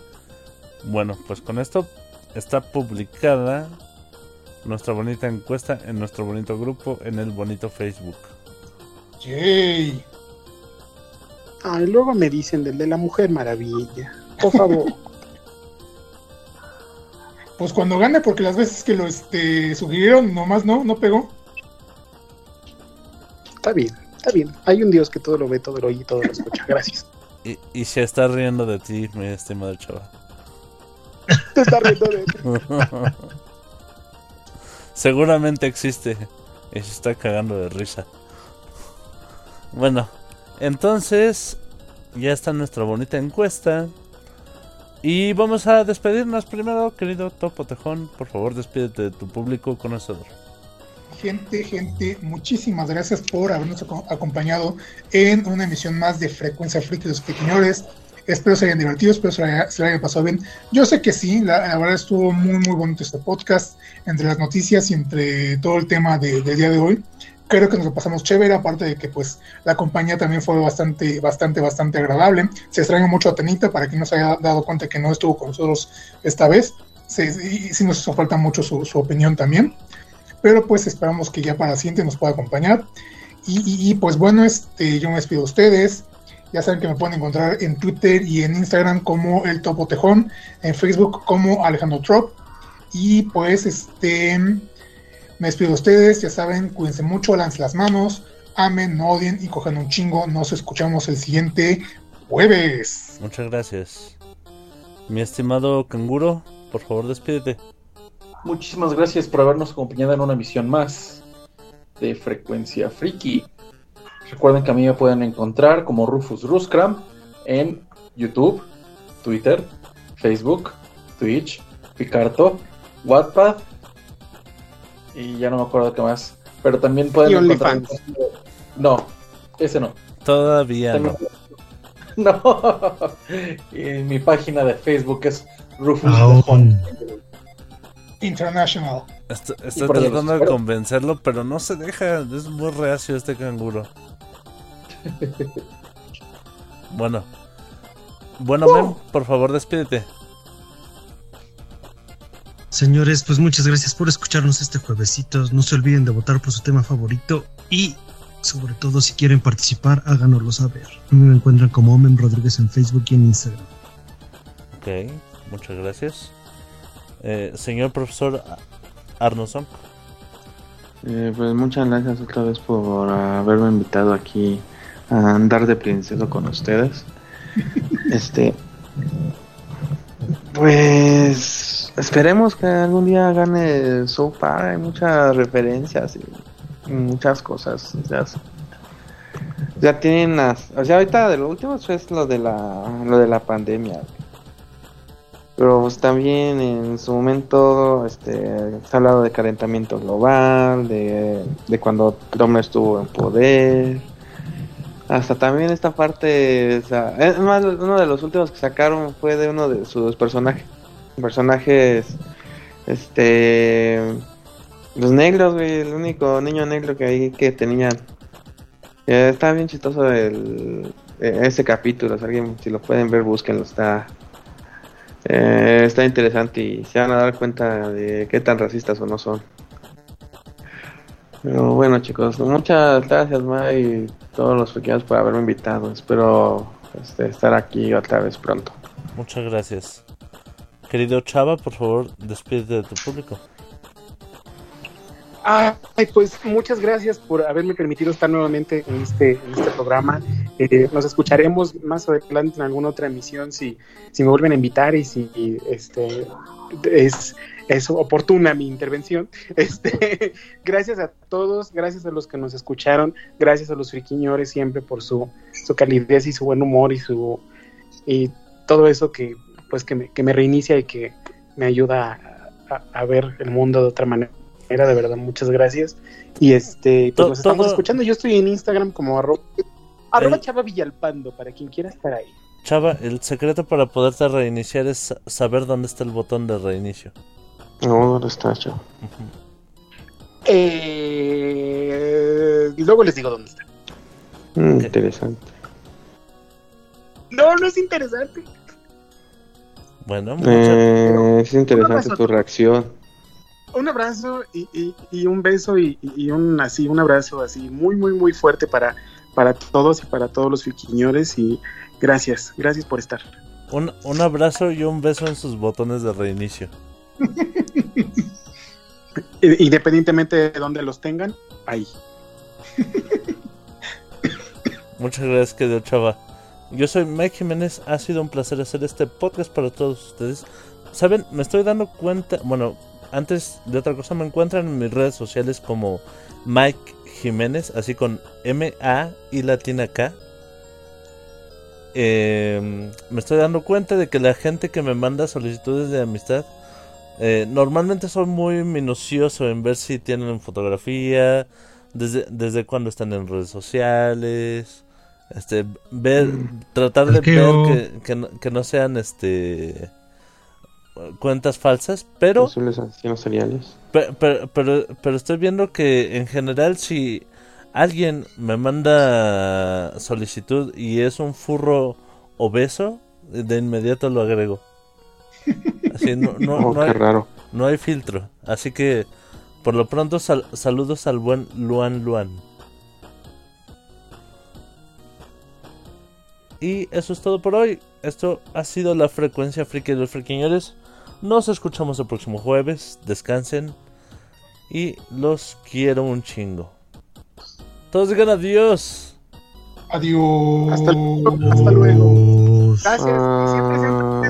Bueno, pues con esto está publicada nuestra bonita encuesta en nuestro bonito grupo en el bonito Facebook. Yay. Ay, luego me dicen del de la Mujer Maravilla. Por favor. <laughs> Pues cuando gane, porque las veces que lo este, sugirieron, nomás no, no pegó. está bien, está bien. Hay un Dios que todo lo ve, todo lo oye y todo lo escucha. Gracias. <laughs> Y, y se está riendo de ti, mi estimado chava. Te está riendo de <laughs> Seguramente existe y se está cagando de risa. Bueno, entonces ya está nuestra bonita encuesta. Y vamos a despedirnos primero, querido Topo Tejón. Por favor, despídete de tu público conocedor. Gente, gente, muchísimas gracias por habernos aco- acompañado en una emisión más de Frecuencia Friki los Pequeñores. Espero se hayan divertido, espero se, haya- se le haya pasado bien. Yo sé que sí, la, la verdad estuvo muy, muy bonito este podcast, entre las noticias y entre todo el tema de- del día de hoy. Creo que nos lo pasamos chévere, aparte de que pues la compañía también fue bastante, bastante, bastante agradable. Se extraña mucho a Tenita, para quien no se haya dado cuenta que no estuvo con nosotros esta vez. Y sí nos hizo falta mucho su, su opinión también pero pues esperamos que ya para la siguiente nos pueda acompañar. Y, pues bueno, este, yo me despido de ustedes. Ya saben que me pueden encontrar en Twitter y en Instagram como El Topo Tejón, en Facebook como Alejandro Trop. Y pues este, me despido de ustedes. Ya saben, cuídense mucho, lancen las manos, amen, no odien y cojan un chingo. Nos escuchamos el siguiente jueves. Muchas gracias. Mi estimado canguro, por favor, despídete. Muchísimas gracias por habernos acompañado en una emisión más de Frecuencia Friki. Recuerden que a mí me pueden encontrar como Rufus Ruskram en YouTube, Twitter, Facebook, Twitch, Picarto, Wattpad y ya no me acuerdo qué más. Pero también pueden Y encontrar. OnlyFans. No, ese no. Todavía no. También- <laughs> No. Y mi página de Facebook es Rufus. International. Estoy, tratando de convencerlo, pero no se deja. Es muy reacio este canguro. <laughs> Bueno. Bueno, Mem, por favor, despídete. Señores, pues muchas gracias por escucharnos este juevesito. No se olviden de votar por su tema favorito y sobre todo si quieren participar, háganoslo saber. A mí me encuentran como Omen Rodríguez en Facebook y en Instagram. Ok, muchas gracias. Eh, señor profesor Arnoson. Eh, pues muchas gracias otra vez por haberme invitado aquí a andar de princesa con ustedes. <laughs> Este, pues esperemos que algún día gane Park. Hay muchas referencias y muchas cosas. Ya, ya tienen las, o sea, ahorita de lo último es lo de la, lo de la pandemia. Pero pues, también en su momento este, se ha hablado de calentamiento global, de, de cuando Trump estuvo en poder. Hasta también esta parte, es más, uno de los últimos que sacaron fue de uno de sus personajes, personajes, este, los negros, güey, el único niño negro que ahí que tenían. Está bien chistoso el, eh, ese capítulo, si alguien, si lo pueden ver, búsquenlo, está, eh, está interesante y se van a dar cuenta de qué tan racistas o no son. Pero bueno chicos, muchas gracias Ma y todos los pequeños por haberme invitado. Espero este, estar aquí otra vez pronto. Muchas gracias. Querido Chava, por favor, despídete de tu público. Ay, pues muchas gracias por haberme permitido estar nuevamente en este, en este programa. Eh, nos escucharemos más adelante en alguna otra emisión si, si me vuelven a invitar y si este es, es oportuna mi intervención. <laughs> Este, <laughs> gracias a todos, gracias a los que nos escucharon, gracias a los friquiñores siempre por su, su calidez y su buen humor y su y todo eso que pues que me, que me reinicia y que me ayuda a, a- a ver el mundo de otra manera. De verdad, muchas gracias. Y este, pues nos estamos escuchando. Yo estoy en Instagram como arroba, arroba El- Chava Villalpando, para quien quiera estar ahí. Chava, el secreto para poderte reiniciar es sa- saber dónde está el botón de reinicio. No, ¿dónde está, chavo? Ujú. Eh, y luego les digo dónde está. Mm. Interesante. No, no es interesante. Bueno, Eh, es interesante tu reacción. Un abrazo y, y- y un beso y, y un así, un abrazo así muy, muy, muy fuerte para, para todos y para todos los fiquiñores y gracias, gracias por estar. un, un abrazo y un beso en sus botones de reinicio. <laughs> Independientemente de dónde los tengan, ahí. Muchas gracias, querido Chava. Yo soy Mike Jiménez. Ha sido un placer hacer este podcast para todos ustedes. Saben, me estoy dando cuenta. Bueno, antes de otra cosa, me encuentran en mis redes sociales como Mike Jiménez, así con M-A y latina K. Eh, me estoy dando cuenta de que la gente que me manda solicitudes de amistad eh, normalmente soy muy minucioso en ver si tienen fotografía, desde, desde cuándo están en redes sociales, este, ver, tratar de ver que, que, no, que no sean este cuentas falsas, pero Posibles asesinos seriales. Pe- Pero, pero, pero estoy viendo que en general si alguien me manda solicitud y es un furro obeso, de inmediato lo agrego. Así, no, no, oh, no qué hay, raro. no hay filtro. Así que por lo pronto sal- saludos al buen Luan Luan. Y eso es todo por hoy. Esto ha sido la frecuencia friki de los friquiñores. Nos escuchamos el próximo jueves. Descansen. Y los quiero un chingo. Todos digan adiós. Adiós. Hasta, hasta luego. Gracias. siempre, siempre,